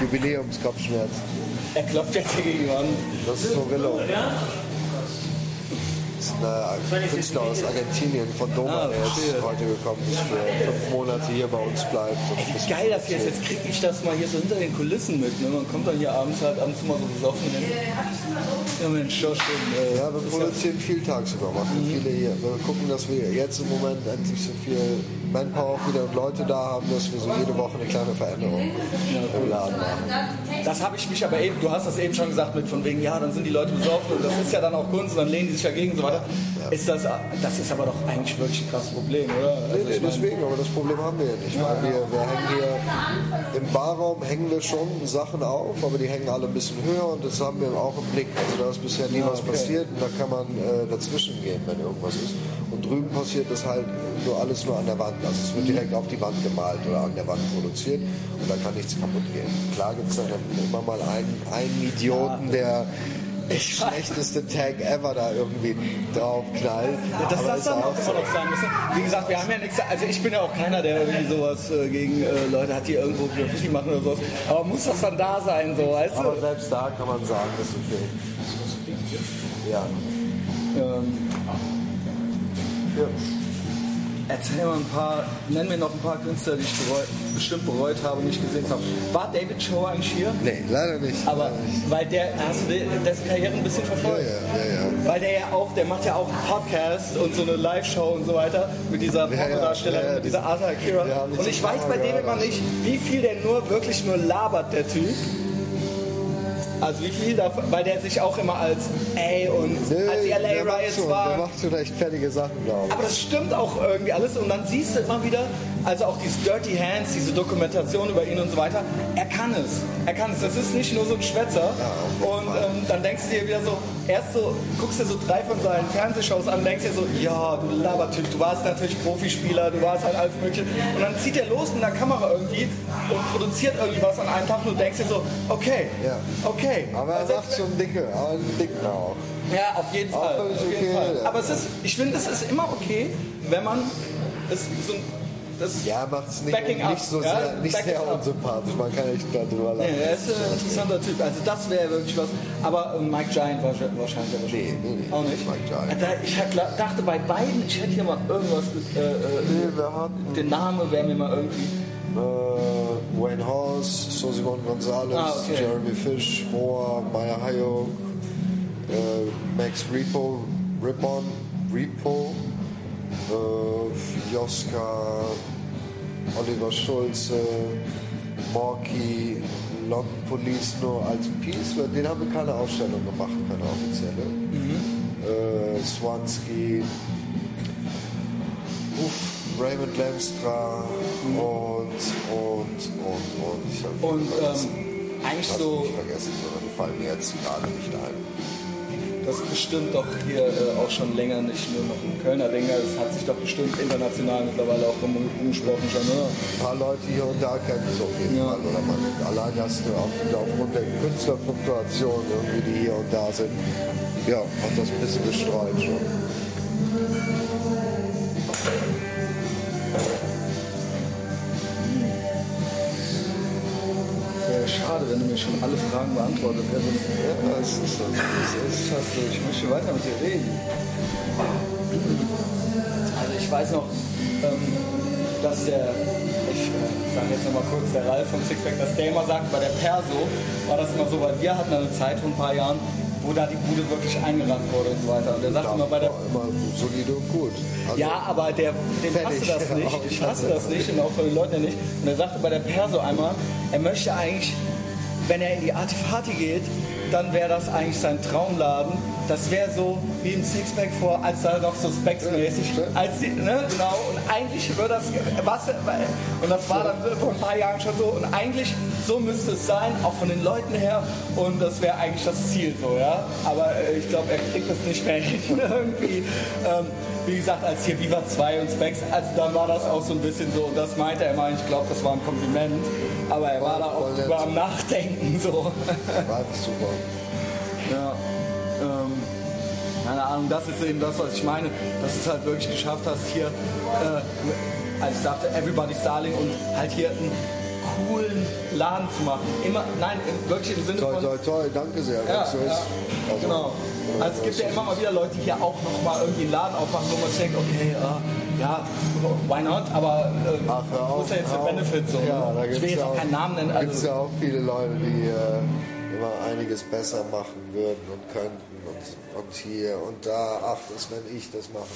Jubiläumskopfschmerz. Er klopft jetzt hier gegen an. Das ist Norillo. Das ist ein Künstler aus Argentinien, von Doma, Ah, der jetzt heute gekommen ist, für fünf Monate hier bei uns bleibt. ein Wie geil das hier ist. Jetzt kriege ich das mal hier so hinter den Kulissen mit. Ne? Man kommt dann hier abends halt abends mal so besoffen. Ja Mensch, Josh, äh, Ja, wir produzieren viel tagsüber, machen viele hier. Wir gucken, dass wir jetzt im Moment endlich so viel Manpower wieder und Leute da haben, dass wir so jede Woche eine kleine Veränderung im Laden machen. Das habe ich mich aber eben, du hast das eben schon gesagt, mit von wegen, ja, dann sind die Leute besoffen und das ist ja dann auch Kunst und dann lehnen die sich dagegen und so weiter. Ist das, das ist aber doch eigentlich wirklich ein krasses Problem, oder? Also Nee, ich nee, deswegen, aber das Problem haben wir ja nicht. Weil wir, wir hängen hier im Barraum hängen wir schon Sachen auf, aber die hängen alle ein bisschen höher und das haben wir auch im Blick. Also da ist bisher nie Ja, was okay. passiert und da kann man äh, dazwischen gehen, wenn irgendwas ist. Und drüben passiert das halt nur alles nur an der Wand. Also es wird direkt auf die Wand gemalt oder an der Wand produziert und da kann nichts kaputt gehen. Klar gibt es dann immer mal einen, einen Idioten, der schlechteste Tag ever da irgendwie draufknallt. Ja, das Aber das ist dann auch immer noch sein müssen. Wie gesagt, wir haben ja nichts, also ich bin ja auch keiner, der irgendwie sowas äh, gegen äh, Leute hat, die irgendwo Graffiti machen oder sowas. Aber muss das dann da sein, so, weißt Aber du? selbst da kann man sagen, das ist okay. Ja. Ähm, ja. Erzähl mal ein paar, nenn mir noch ein paar Künstler, die ich bereut, bestimmt bereut habe, nicht gesehen habe. War David Show eigentlich hier? Nee, leider nicht. Aber leider nicht. weil der, hast du de- dessen Karriere ein bisschen Ja, verfolgt? ja, ja, ja. Weil der ja auch, der macht ja auch einen Podcast und so eine Live-Show und so weiter mit dieser ja, Pornodarstellerin, ja, ja, mit dieser Arthur Akira. Und ich weiß bei dem immer nicht, wie viel der nur wirklich nur labert, der Typ. Also wie viel davon, weil der sich auch immer als ey und Nee, als der Riots schon, Der war. macht schon echt fertige Sachen, glaube Aber das stimmt auch irgendwie alles und dann siehst du immer wieder, also auch diese Dirty Hands, diese Dokumentation über ihn und so weiter, er kann es. Er kann es. Das ist nicht nur so ein Schwätzer. und ähm, dann denkst du dir wieder so, erst so, guckst dir so drei von seinen Fernsehshows an denkst dir so, ja, du Labertyp, du warst natürlich Profispieler, du warst halt alles mögliche. Und dann zieht er los mit der Kamera irgendwie und produziert irgendwas an einem Tag und du denkst dir so, okay, Ja. okay. ich. Aber er Also, macht schon dicke, aber dicken auch. Ja, auf jeden Fall. Auf jeden okay, Fall. ja. Aber es ist, ich finde, es ist immer okay, wenn man es so ein- das Ja, macht es nicht, Backing up, nicht so ja? sehr, nicht sehr unsympathisch. Man kann echt darüber lachen. Nee, er ist ein interessanter Typ. Also das wäre wirklich was. Aber äh, Mike Giant war wahrscheinlich wahrscheinlich. Nee, nee, nee, Auch nicht. nicht Mike Giant. Ich dachte bei beiden, ich hätte hier mal irgendwas. Äh, äh, Nee, wir hatten den Namen wäre mir mal irgendwie. äh, Wayne Horse, So Simon Gonzalez, Ah, okay. Jeremy Fish, Moa, Maya Hayok, äh, Max Repo, Rippon, Repo, äh, Joska, Oliver Schulze, Morky, London Police nur als Piece. Den haben wir keine Ausstellung gemacht, keine offizielle. Äh, Swansky, Uff, Raymond Lamstra und, und, und, und. Ich Und ähm, eigentlich Ich so, nicht vergessen, sondern die fallen mir jetzt gerade nicht ein. Das ist bestimmt doch hier äh, auch schon länger nicht nur noch ein Kölner Ding. Es hat sich doch bestimmt international mittlerweile auch rumgesprochen schon, oder? Ein paar Leute hier und da kennen es auf jeden Ja. Fall. Oder man, allein hast du auch aufgrund der Künstlerfluktuation irgendwie, die hier und da sind, ja, hat das ein bisschen gestreut schon. Schade, wenn du mir schon alle Fragen beantwortet hättest. Ja, das ist. Das ist fast so. Ich möchte weiter mit dir reden. Also ich weiß noch, ähm, dass der, ich äh, sage jetzt nochmal kurz, der Ralf vom Sixpack, dass der immer sagt, bei der Perso war das immer so, weil wir hatten eine Zeit vor ein paar Jahren, wo da die Bude wirklich eingerannt wurde und so weiter. Und der sagt immer bei der war immer solide und gut. Also, ja, aber der, dem passte das nicht. [LAUGHS] Ich hasse das nicht und auch von den Leuten ja nicht. Und er sagte bei der Perso einmal, er möchte eigentlich, wenn er in die Artifati geht, dann wäre das eigentlich sein Traumladen. Das wäre so wie im Sixpack vor, als da noch so Specs-mäßig. Als die, ne, genau. Und eigentlich würde das, was, und das war dann vor ein paar Jahren schon so. Und eigentlich so müsste es sein, auch von den Leuten her. Und das wäre eigentlich das Ziel so, ja. Aber äh, ich glaube, er kriegt das nicht mehr hin [LAUGHS] irgendwie. Ähm, wie gesagt, als hier Viva 2 und Specs, also dann war das auch so ein bisschen so, und das meinte er immer, ich glaube, das war ein Kompliment, aber er war da auch nett. über am Nachdenken so. War super. Ja, ähm, keine Ahnung, das ist eben das, was ich meine, dass du es halt wirklich geschafft hast, hier, äh, als ich sagte, Everybody's Darling und halt hier einen coolen Laden zu machen. Immer, nein, wirklich im Sinne Toll, von... toll, toll, danke sehr. Ja, so ist. ja, Also, genau. Also es gibt ja immer mal wieder Leute, die hier auch noch mal irgendwie einen Laden aufmachen, wo man sich denkt, okay, äh, ja, why not? Aber äh, Ach, auf, ist ja jetzt der. Benefit so? Ja, da ich will gibt's jetzt ja auch keinen Namen nennen. gibt es Also, ja auch viele Leute, die äh, immer einiges besser machen würden und könnten und, und hier und da. Ach, das wenn ich das mache.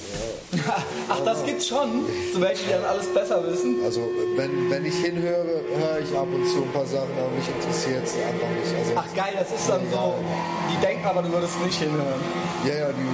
Ja. [LAUGHS] ach, das gibt's schon. So welche, die dann alles besser wissen. Also wenn, wenn ich hinhöre, höre ich ab und zu ein paar Sachen, aber mich interessiert es einfach nicht. Also, Ach geil, das ist dann so, die denken aber, du würdest nicht hinhören. ja, ja, die,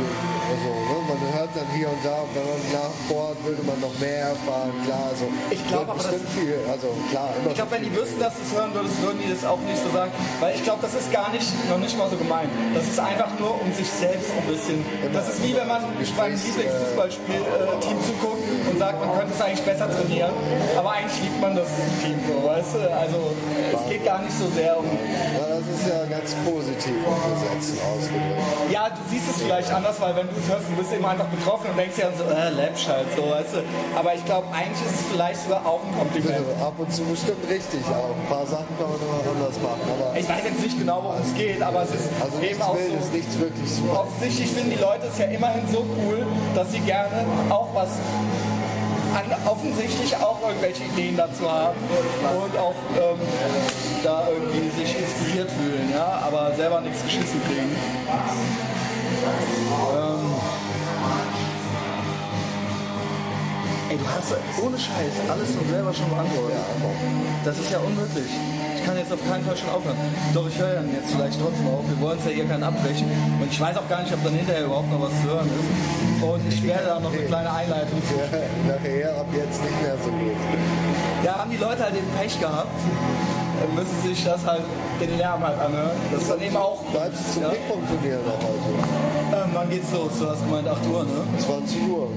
also, man hört dann hier und da, wenn man nachbohrt, würde man noch mehr erfahren. Klar, also Ich glaub wird aber, bestimmt viel, also klar, immer Ich glaube, wenn die wüssten, dass du es hören würdest, würden die das auch nicht so sagen. Weil ich glaube, das ist gar nicht, noch nicht mal so gemeint. Das ist einfach nur, um sich selbst ein bisschen. Das ist wie wenn man beim Lieblingsfußballspiel-Team zuguckt und sagt, man könnte es eigentlich besser trainieren. Aber eigentlich liebt man das Team so, weißt du? Also, es geht gar nicht so sehr um. Ja, das ist ja ganz positiv umgesetzt ausgedrückt. Ja, du siehst es vielleicht anders, weil wenn du es hörst, du bist eben einfach betroffen und denkst ja so, äh, Läppsch halt so, weißt du? Aber ich glaube, eigentlich ist es vielleicht sogar auch ein Kompliment. Also, ab und zu bestimmt richtig auch. Ein paar Sachen kann man immer anders machen. Aber Ich weiß jetzt nicht genau, worum es geht, aber es ist also eben auch Wildes, so. nichts wirklich super. Offensichtlich finden die Leute es ja immerhin so cool, dass sie gerne auch was an, offensichtlich auch irgendwelche Ideen dazu haben und auch ähm, da irgendwie sich inspiriert fühlen, ja, aber selber nichts geschissen kriegen. Ähm, ey, du hast ohne Scheiß alles nur selber schon beantwortet. Das ist ja unmöglich. Ich kann jetzt auf keinen Fall schon aufhören. Doch, ich höre dann jetzt vielleicht trotzdem auf. Wir wollen es ja hier keinen abbrechen. Und ich weiß auch gar nicht, ob dann hinterher überhaupt noch was zu hören ist. Und ich werde da noch eine kleine Einleitung zu. Ja, nachher ab jetzt nicht mehr so gut. Ja, haben die Leute halt den Pech gehabt. Dann müssen sich das halt, den Lärm halt anhören. Das ist dann eben auch. Bleibst du zum Ja. Ping-Pong-Turnier noch heute? Ähm, wann geht's los? Du hast gemeint 8 Uhr, ne? 20 Uhr.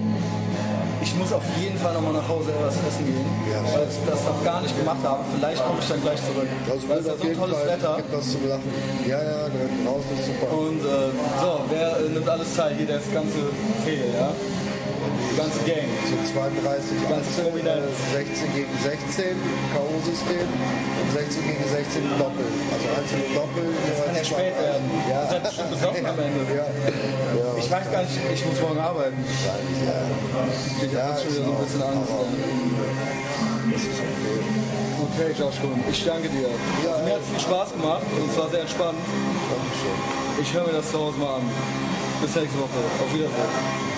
Ich muss auf jeden Fall nochmal nach Hause etwas essen gehen. Ja. Weil ich das noch gar nicht gemacht habe. Vielleicht komme ich dann gleich zurück. Also weil es ist so tolles Fall Wetter. gibt was zum Lachen. Ja, ja, draußen draußen ist super. Und äh, so, wer äh, nimmt alles teil? Hier das ganze Fehl, ja? Ganze Gang. So 32 Ganz Einzel, äh, 16 gegen 16, K.O.-System und 16 gegen 16 Doppel. Also Einzel und Doppel. Das kann ja spät werden. Ja. Ihr seid bestimmt besoffen am Ende. Ja. ja. Ich weiß gar nicht, ich muss morgen arbeiten. Ich habe Ja, schon wieder so ein bisschen Angst. ja. Das ist okay. Okay, Josh Kuhn, ich danke dir. Ja, Mir hat es viel Spaß gemacht und es war sehr entspannt. Dankeschön. Ich höre mir das zu Hause mal an. Bis nächste Woche. Auf Wiedersehen.